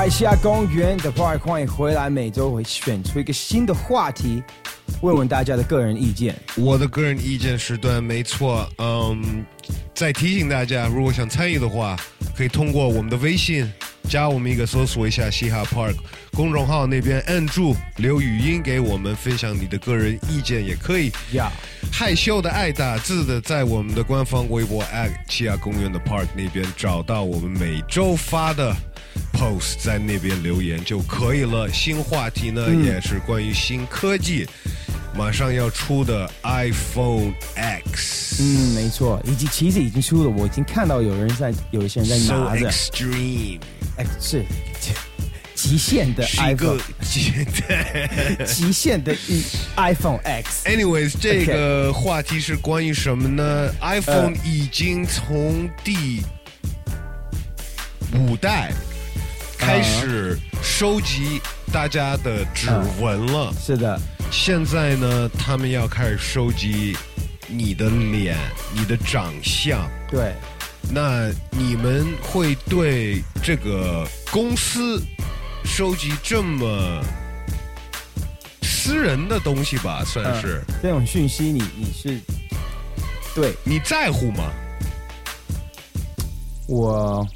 Speaker 3: 爱西亚公园的 Park 欢迎回来，每周会选出一个新的话题，问问大家的个人意见。
Speaker 5: 我的个人意见是对，没错。嗯，再提醒大家，如果想参与的话，可以通过我们的微信加我们一个，搜索一下嘻哈 Park 公众号那边按住留语音给我们，分享你的个人意见也可以。
Speaker 3: 呀，
Speaker 5: 害羞的爱打字的，在我们的官方微博西亚公园的 Park 那边找到我们每周发的 post，在那边留言就可以了。新话题呢，
Speaker 3: 嗯
Speaker 5: 也是关于新科技，马上要出的 iPhone X。
Speaker 3: 嗯，没错，以及其实已经出了，我已经看到有人在，有一些人在
Speaker 5: So
Speaker 3: 拿着
Speaker 5: extreme，
Speaker 3: 哎，是 极限的
Speaker 5: 一个
Speaker 3: iPhone，极限的一 iPhone X。
Speaker 5: Anyways，这个话题是关于什么呢？iPhone
Speaker 3: 呃
Speaker 5: 已经从第五代开始收集大家的指纹了。
Speaker 3: 是的，
Speaker 5: 现在呢，他们要开始收集你的脸、你的长相。
Speaker 3: 对，
Speaker 5: 那你们会对这个公司收集这么私人的东西吧，算是、
Speaker 3: 嗯这种讯息你，你是对
Speaker 5: 你在乎吗？
Speaker 3: 我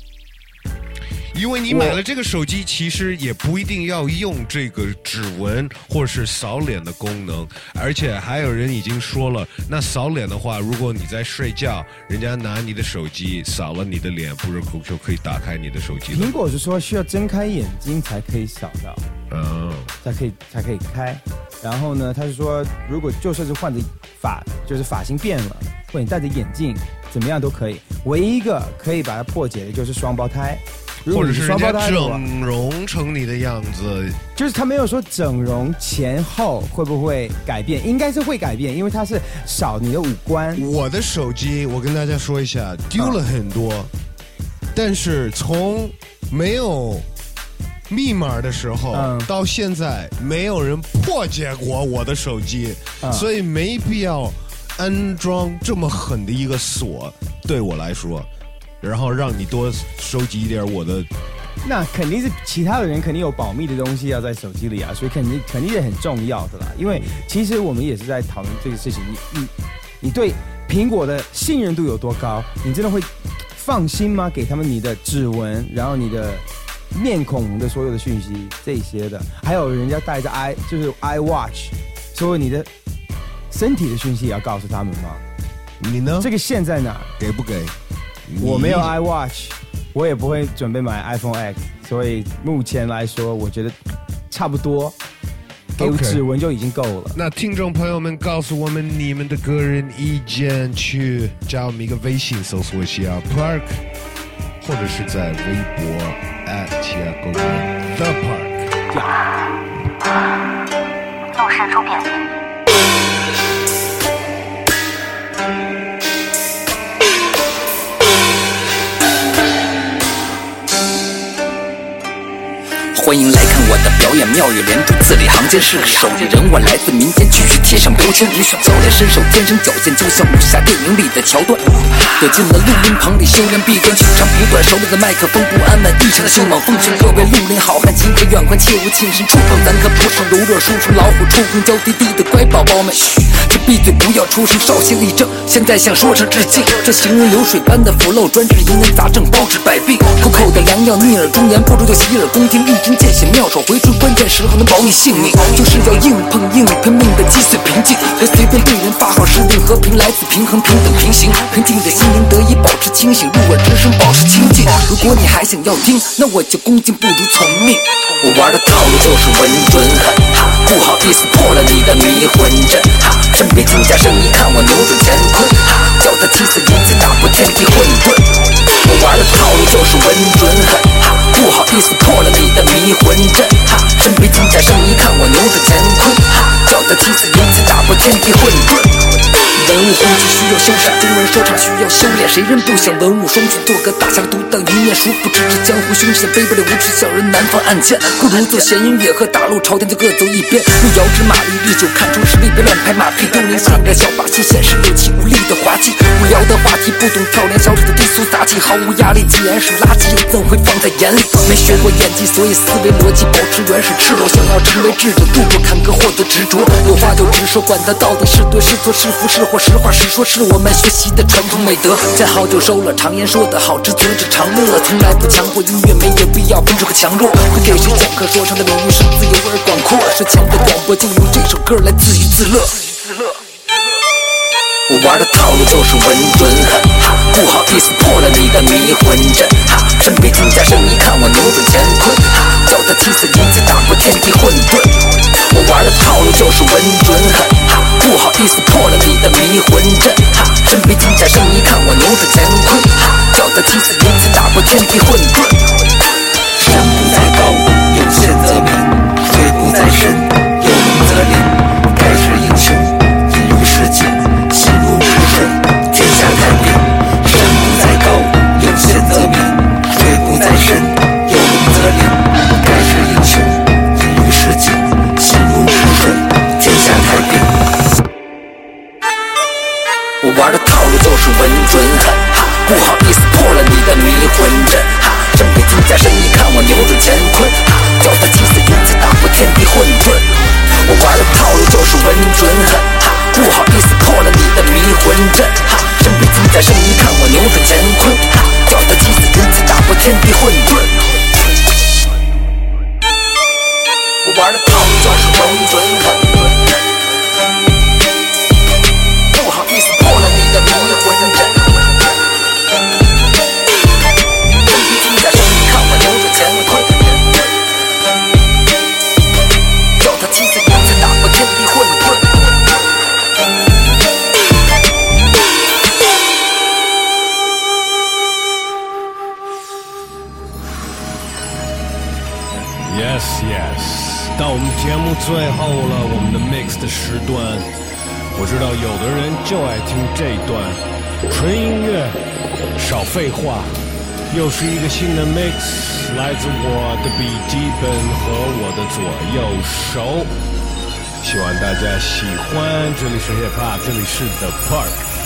Speaker 5: 因为你买了这个手机，其实也不一定要用这个指纹或者是扫脸的功能，而且还有人已经说了，那扫脸的话，如果你在睡觉，人家拿你的手机扫了你的脸，不是就可以打开你的手机
Speaker 3: 苹？果是说需要睁开眼睛才可以扫到，
Speaker 5: 嗯，
Speaker 3: 才可以才可以开。然后呢，他是说，如果就算是换着发，就是发型变了，或者你戴着眼镜，怎么样都可以。唯一一个可以把它破解的就是双胞胎，
Speaker 5: 或者是人家
Speaker 3: 双胞胎，
Speaker 5: 整容成你的样子，
Speaker 3: 就是他没有说整容前后会不会改变，应该是会改变，因为它是少你的五官。
Speaker 5: 我的手机，我跟大家说一下，丢了很多，但是从没有密码的时候、
Speaker 3: 嗯。
Speaker 5: 到现在，没有人破解过我的手机，
Speaker 3: 嗯。
Speaker 5: 所以没必要安装这么狠的一个锁，对我来说，然后让你多收集一点我的。
Speaker 3: 那肯定是其他的人肯定有保密的东西要在手机里啊，所以肯定肯定也很重要的啦。因为其实我们也是在讨论这个事情，你你你对苹果的信任度有多高？你真的会放心吗？给他们你的指纹，然后你的面孔的所有的讯息这些的，还有人家带着 i 就是 i watch，所有你的身体的讯息也要告诉他们吗？
Speaker 5: 你呢？
Speaker 3: 这个线在哪？
Speaker 5: 给不给？
Speaker 3: 我没有 iWatch，我也不会准备买 iPhone X，所以目前来说，我觉得差不多，给指纹就已经够了。
Speaker 5: 那听众朋友们，告诉我们你们的个人意见，去加我们一个微信，搜索一下 Park，或者是在微博 at 七亚公园 The Park。
Speaker 35: 陆氏出品。
Speaker 36: 欢迎来看我的表演，妙语连珠，字里行间是手艺人。我来自民间，继续贴上标签，无需教练，身手天生矫健，就像武侠电影里的桥段。躲进了录音棚里，修炼闭关，取长补短，手里的麦克风不安稳，异常凶猛。奉劝各位绿林好汉，情可远观，切勿近身触碰。咱可不是柔弱输出老虎，触碰娇滴滴的乖宝宝们。嘘，请闭嘴，不要出声，稍息立正。现在向说唱致敬，这行人流水般的腐漏，专治疑难杂症，包治百病。口口的良药，逆耳忠言，不如就洗耳恭听，一见血，妙手回春，关键时候能保你性命。就是要硬碰硬，拼命的击碎平静，别随便对人。发号施令，和平来自平衡，平等平行，平静的心灵得以保持清醒，入耳之声保持清静。如果你还想要听，那我就恭敬不如从命。我玩的套路就是稳准狠，哈，不好意思破了你的迷魂阵，哈，分别听下声，一看我扭转乾坤，哈，脚踏七色一次打破天地混沌。玩的套路就是稳准狠，哈！不好意思破了你的迷魂阵，哈！身披金甲圣衣，看我牛的乾坤，哈！脚踏七色云彩，打破天地混沌。文武功绩需要修缮，中文说唱需要修炼。谁人不想文武双全，做个大侠独当一面？殊不知这江湖凶险，卑鄙的无耻小人难防暗箭。不如做闲音乐，和大陆朝天就各走一边。用遥知马力，日久看出实力，别乱拍马屁。东林想着小把戏，现实有气无力的滑稽。无聊的话题，不懂跳梁小丑的低俗杂技，毫无压力。既然是垃圾，又怎会放在眼里？没学过演技，所以思维逻辑保持原始。赤裸，想要成为智者，度过坎坷，获得执着。有话就直说，管他到底是对是错，是福是祸。实话实说，是我们学习的传统美德。见好就收了，常言说得好，知足者常乐。从来不强迫音乐，没有必要分出个强弱。会给谁讲课？说唱的领域是自由而广阔。睡前的广播就用这首歌来自娱自乐。我玩的套路就是稳准狠，哈，不好意思破了你的迷魂阵，哈，身披金甲圣衣，看我扭转乾坤，哈，脚踏七色云彩打破天地混沌。我玩的套路就是稳准狠，哈，不好意思破了你的迷魂阵，哈，身披金甲圣衣，看我扭转乾坤，哈，脚踏七色银子打破天地混沌。山不在高，有仙则名；水不在深，就是稳准狠，哈，不好意思破了你的迷魂阵，哈，身披金甲圣衣，看我扭转乾坤，哈，脚踏七色银子打破天地混沌。我玩的套路就是稳准狠，哈，不好意思破了你的迷魂阵，哈，身披金甲圣衣，看我扭转乾坤，哈，脚踏七色银子打破天地混沌。我玩的套路就是稳准狠，的魂阵。身披金甲圣衣，看我扭转乾坤，脚踏七色银子打破天地混沌。
Speaker 5: Yes, yes，到我们节目最后了，我们的 mix 的时段，我知道有的人就爱听这段纯音乐，少废话，又是一个新的 mix，来自我的笔记本和我的左右手，希望大家喜欢。这里是 hip hop，这里是 The Park。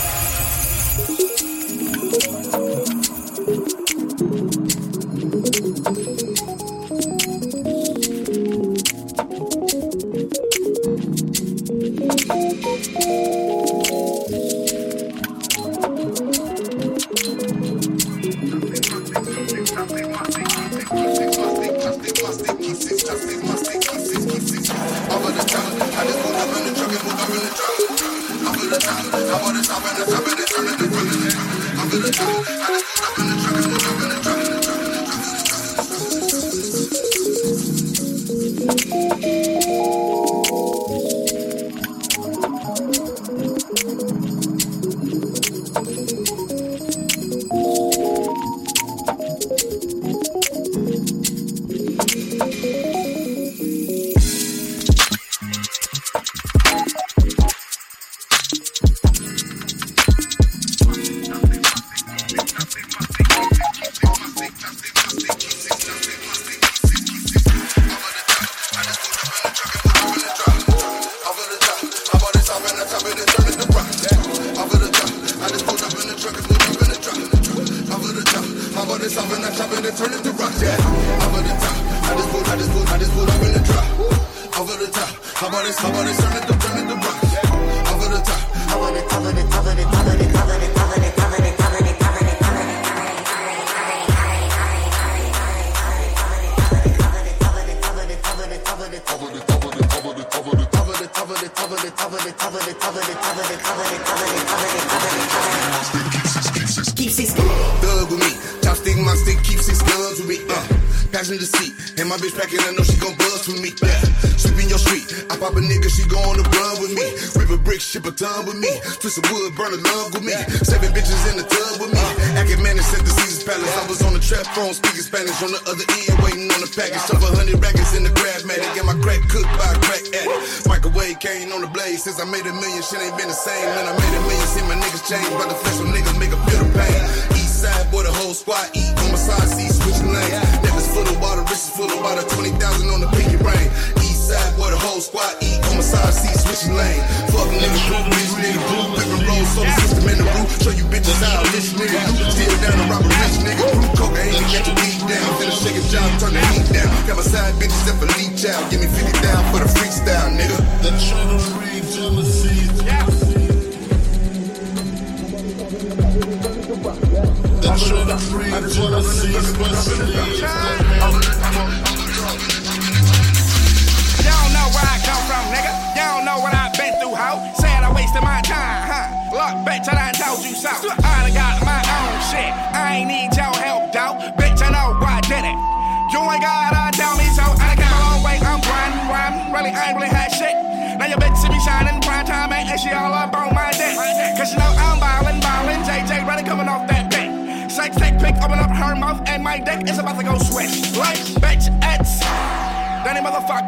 Speaker 37: Since I made a million, shit ain't been the same. Man, I made a million, see my niggas change. but the flesh,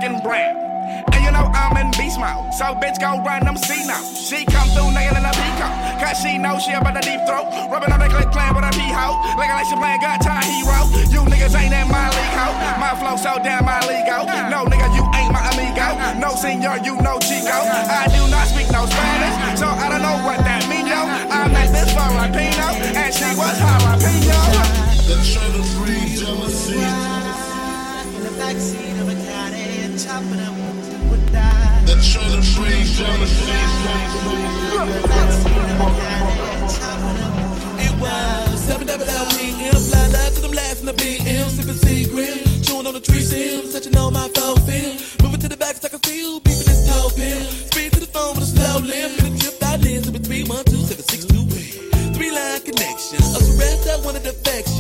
Speaker 38: Danny motherfucking brand. And you know I'm in beast mode. So bitch go run them C now. She come through nailing a peacock. Cause she know she about the deep throat. Rubbing on the click playing with a pee hoe. Looking like she playing got time hero. You niggas ain't in my league ho. My flow so damn my league. No nigga, you ain't my amigo. No senor, you know Chico. I do not speak no Spanish. So I don't know what that mean, yo. I met this Filipino. And she was jalapeno.
Speaker 24: That tryna breed jealousy.
Speaker 26: In the backseat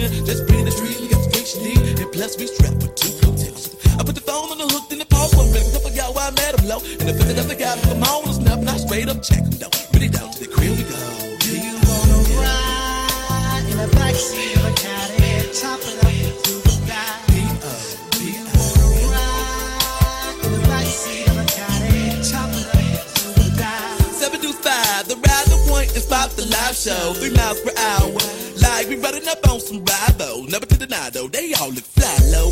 Speaker 14: just bring the dream, we got the strength you need, and plus we strapped with two protection. I put the phone on the hook, then the minute, I forgot why met him low, and the fifth of the guy them on, snap, and I straight up check him down, really down to the crib we go.
Speaker 26: Do you wanna ride in the backseat of a caddy and chop it up the sky? Do you wanna ride in the backseat of a chop it up to the sky?
Speaker 14: Seven to five, the ride the point stop the live show. Three miles per hour. Like we running up on some Bravo. Never to deny though, they all look fly low.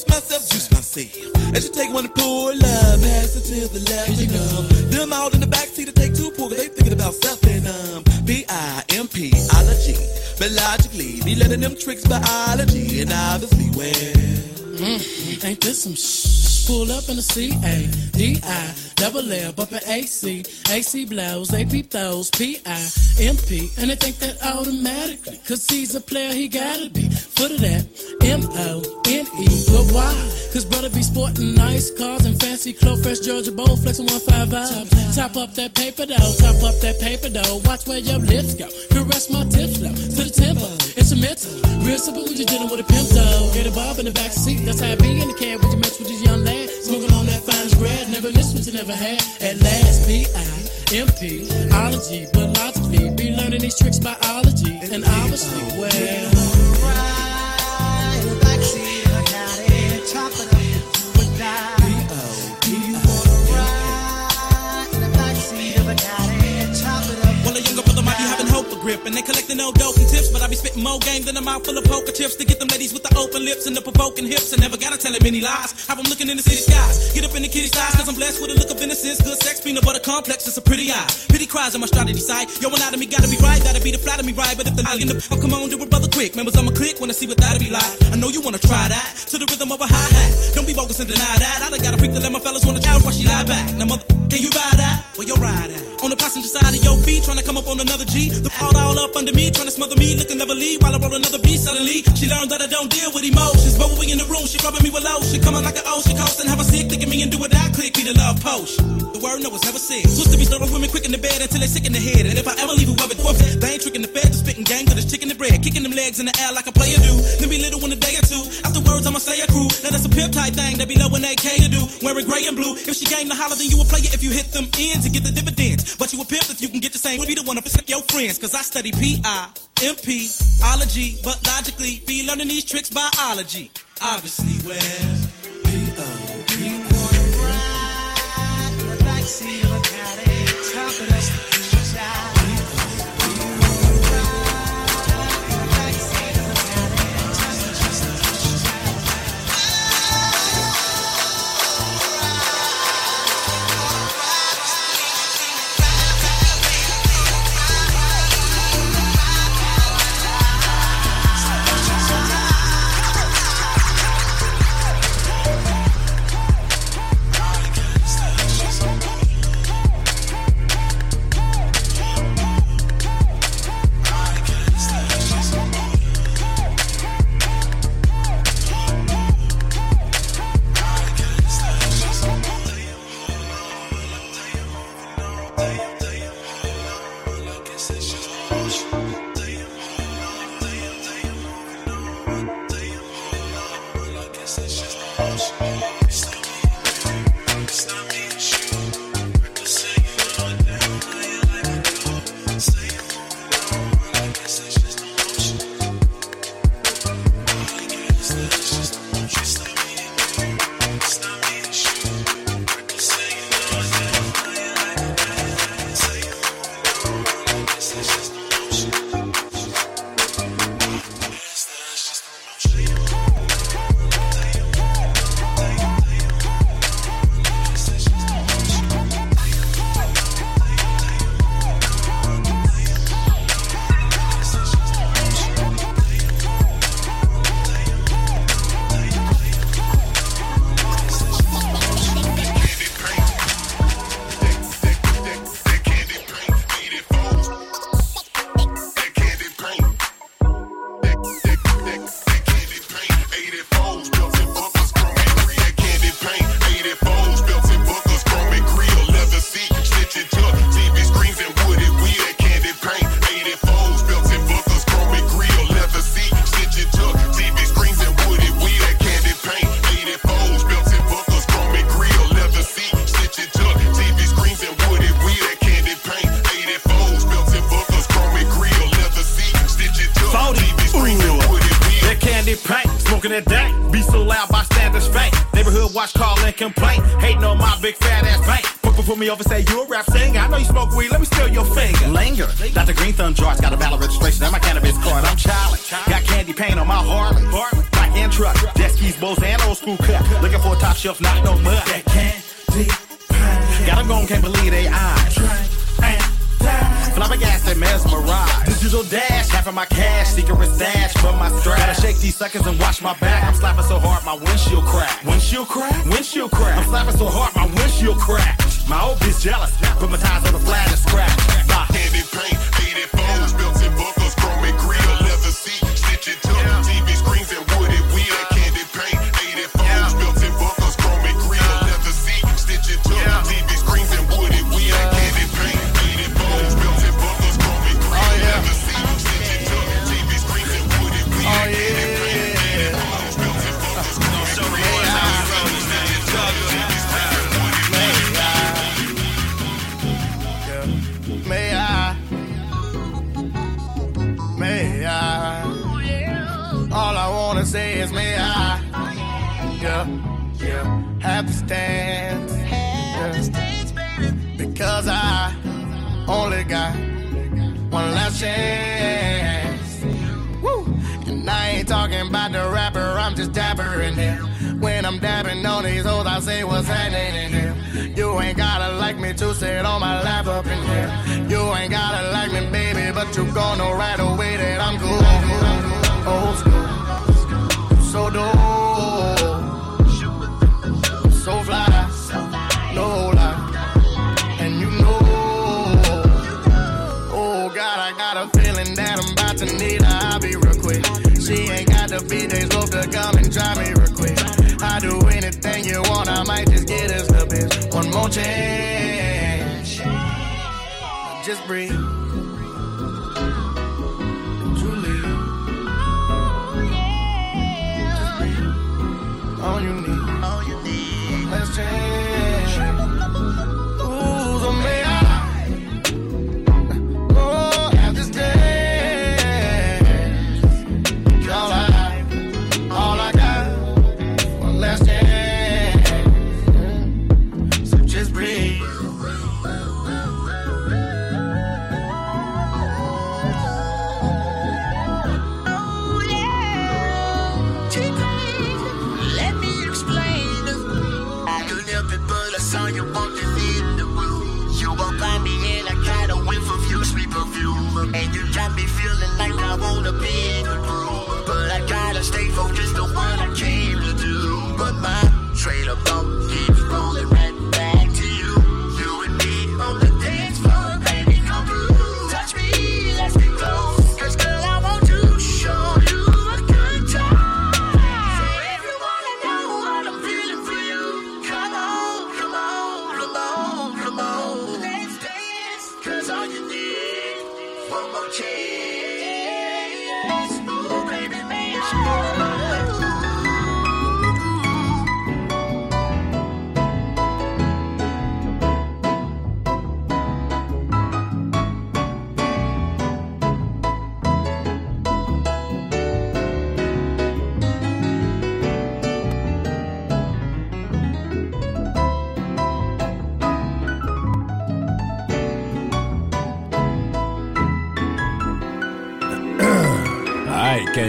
Speaker 14: Better myself, juice myself. As you take one to pull up, pass it to the left and um. Them all in the backseat to take two pull, they thinking about something um. B-I-M-P, ology. But logically, be letting them tricks biology. And obviously, well.
Speaker 39: Mm, ain't this some? Pull up in the C A D I double L bumpin' AC AC blows peep those P I M P and they think that automatically cause he's a player he gotta be. Foot of that M O N E but why? Cause brother be sporting nice cars and fancy clothes fresh Georgia bowl one five vibe top up that paper though top up that paper though. Watch where your lips go. Caress my tips flow to the tempo it's a mental. Real simple when you're dealing with a pimp though. Get a bob in the back seat that's how I be in the cab with your mess with this young smoking on that finest bread never what you never had. At last B-I-M-P ology but logically be learning these tricks biology and obviously well
Speaker 14: grip, and they collecting no dope and tips, but I be spitting more game than a mouth full of poker chips to get them ladies with the open lips and the provoking hips. I never gotta tell them any lies. Have them looking in the city skies. Get up in the kitty styles, cause I'm blessed with a look of innocence. Good sex, peanut butter complex, it's a pretty eye. Pity cries, I'm trying to decide. Yo, one out of me gotta be right, gotta be the flat of me right. But if the lie in the oh, come on, do it, brother, quick. Members, I'ma click when I see what that'll be like. I know you wanna try that to the rhythm of a hi hat. Don't be bogus and deny that. I done got a freak to let my fellas wanna chow while she lie back. Now, mother, can you ride that? Where you ride? On the passenger side of your feet, trying to come up on another G. The all all up under me, trying to smother me, looking leave while I roll another beat. Suddenly, she learned that I don't deal with emotions. But when we in the room, she rubbing me with lotion, coming like an ocean coast and have a sick, thinking me and do what I click. be the love potion. The word no was never said. Supposed to be starting women quick in the bed until they sick in the head. And if I ever leave a whoever dwarfs, they ain't tricking the fed, the spitting game, cause it's chicken and bread. Kicking them legs in the air like a player do. Then be little in a day or two. Afterwards, I'ma say a crew. Now that's a pimp type thing that be low when AK to do. Wearing gray and blue. If she game to holler, then you a player if you hit them ends and get the dividends. But you a pimp if you can get the same. Be the one to fuck your friends. Cause I study P.I. MP, ology, but logically be learning these tricks biology. Obviously, well, P.O.
Speaker 6: Backseat of a Caddy,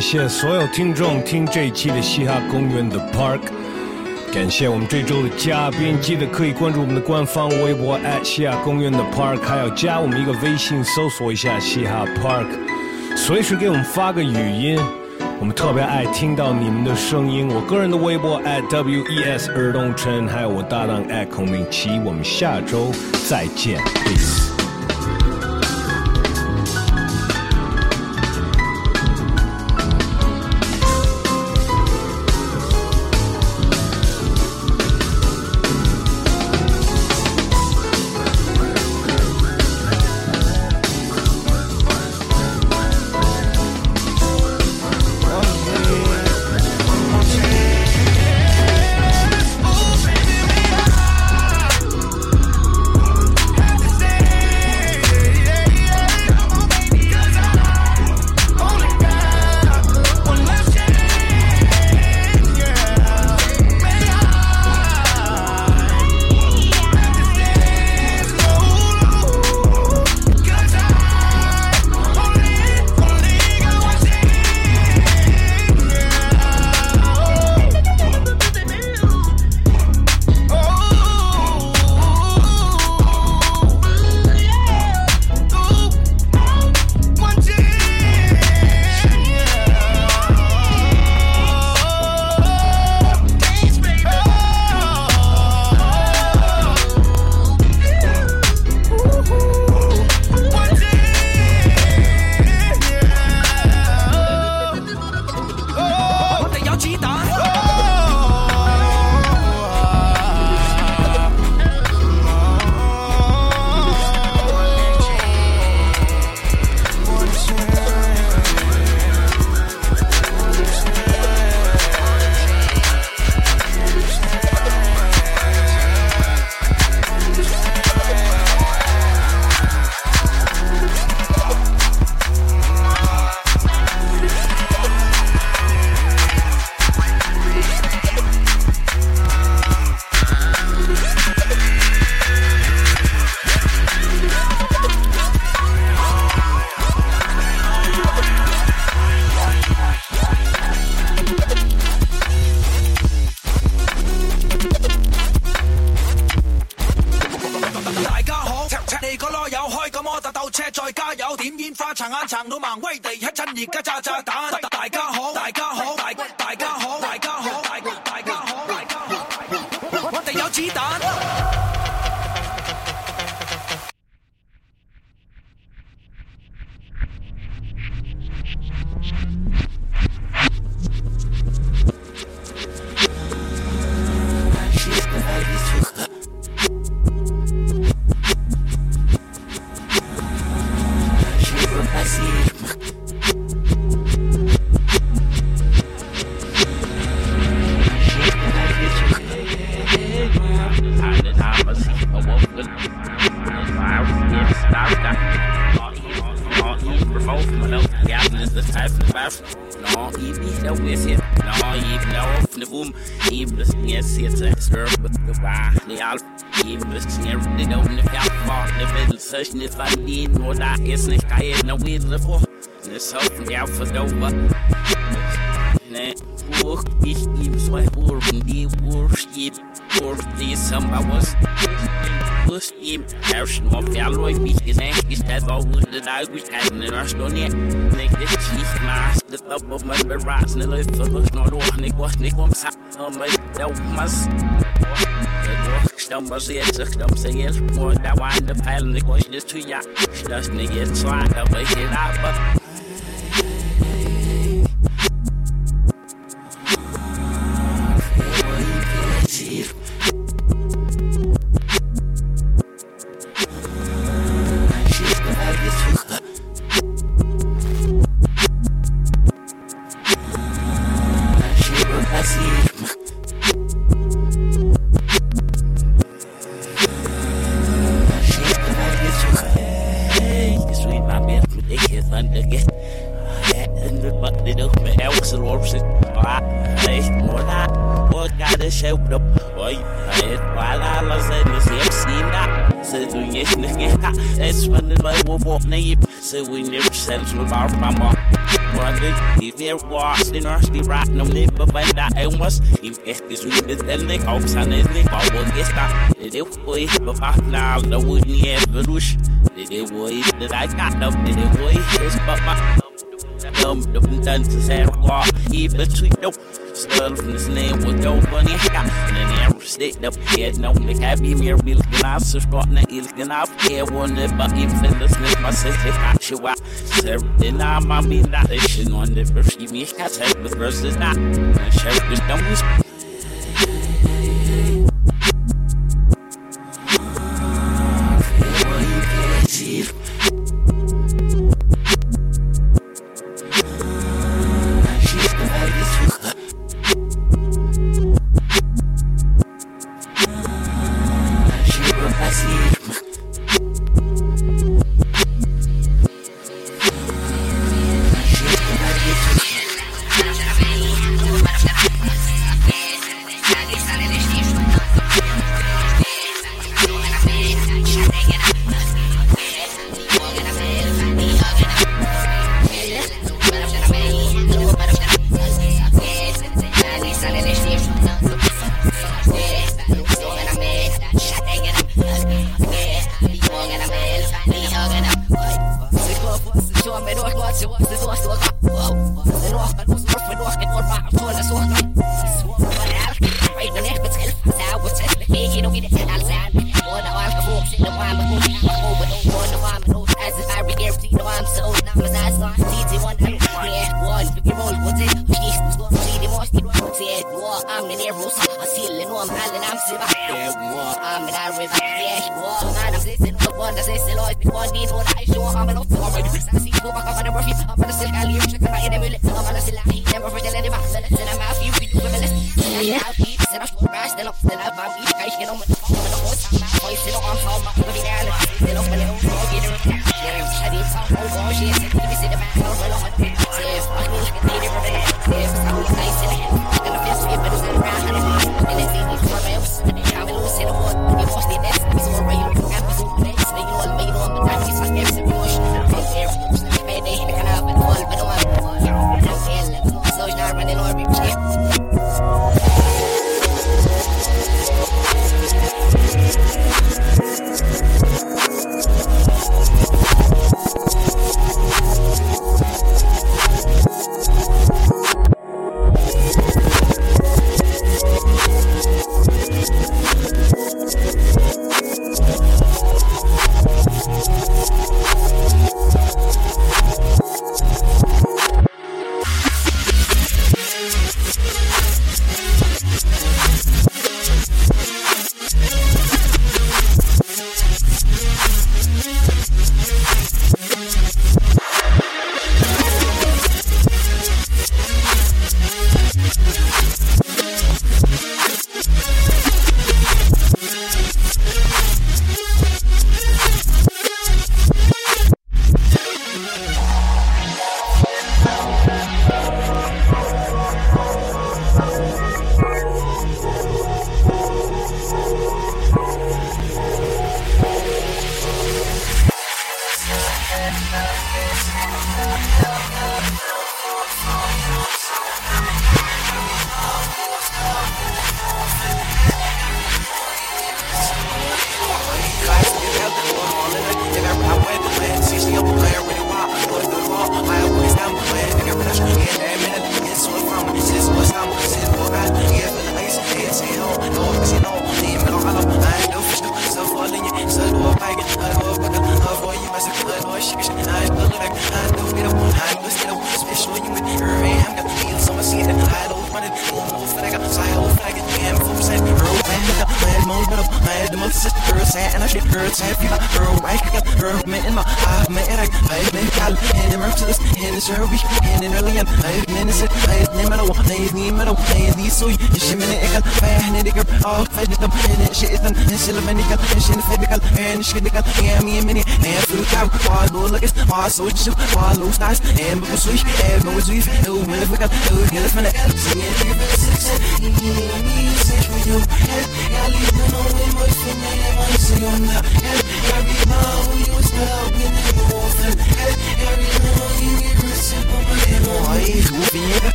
Speaker 5: 谢所有听众听这一期的嘻哈公园的 park 感谢我们这周的嘉宾记得可以关注我们的官方微博 at 嘻哈公园的 park 还要加我们一个微信搜索一下嘻哈 park 随时给我们发个语音我们特别爱听到你们的声音。我个人的微博 atwes 儿童城还有我搭档孔令奇。我们下周再见。
Speaker 40: Hvis vi sang i stats og uden det dig Vi skal den og slå ned Læg det til mig Det står på mig med rasende løfter Når du har Nigga, vores ikke vores Og mig my var mig Stumper sig ihjel, så stumper sig ihjel Mor, der var en, der falder, det går ikke lidt til jer Slås den ihjel, så er der rigtig rat, no neighbor, but that I was. If it is with the telling of Sunday, I will get that. The boy, but I now the wooden ever rush. The boy that I got up, the boy is but my. Dum dum dun to say walk, even tweet no. Skull from this name was no bunny. And then never stick up head, no, the happy mirror be looking out, so starting to eat looking out. Yeah, one that but even the snake, my sister, I should watch. Then I'm a mean that shit on the first, you me, I said, the first is not. And sheriff is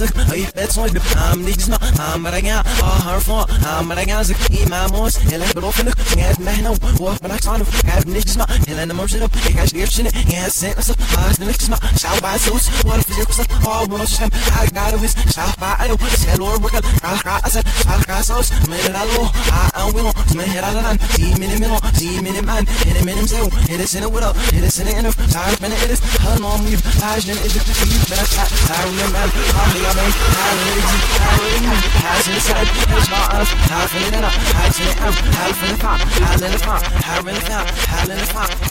Speaker 41: عاصق هاي بتسود عم نجزنا عم رجع هرفع عم رجع زك إما موس هلا بروفنك قاعد مهنا وبنك صانف قاعد نجزنا هلا أنا مرشد يكاش جيبشنا يا سين أصل عاصق نجزنا شعب عسوس ولا في زيك أصل عاب مرشم حاج عارفس شعب عالو سهل وربك عارف أصل عارف عسوس من الله عاومه مهرلان زي من منه زي من مان من من مسوي it is in the window. It is Hidesini vurup, hidesini inip Tarif beni elif, harmam gibi Tercihini edip, iyi bana Terviyim ben, hamdiga ben Terviyim edici, terviyim Tersini sebep, the mağarif Terfini dena, the em Terfini fa, the fa Terfini fa, the fa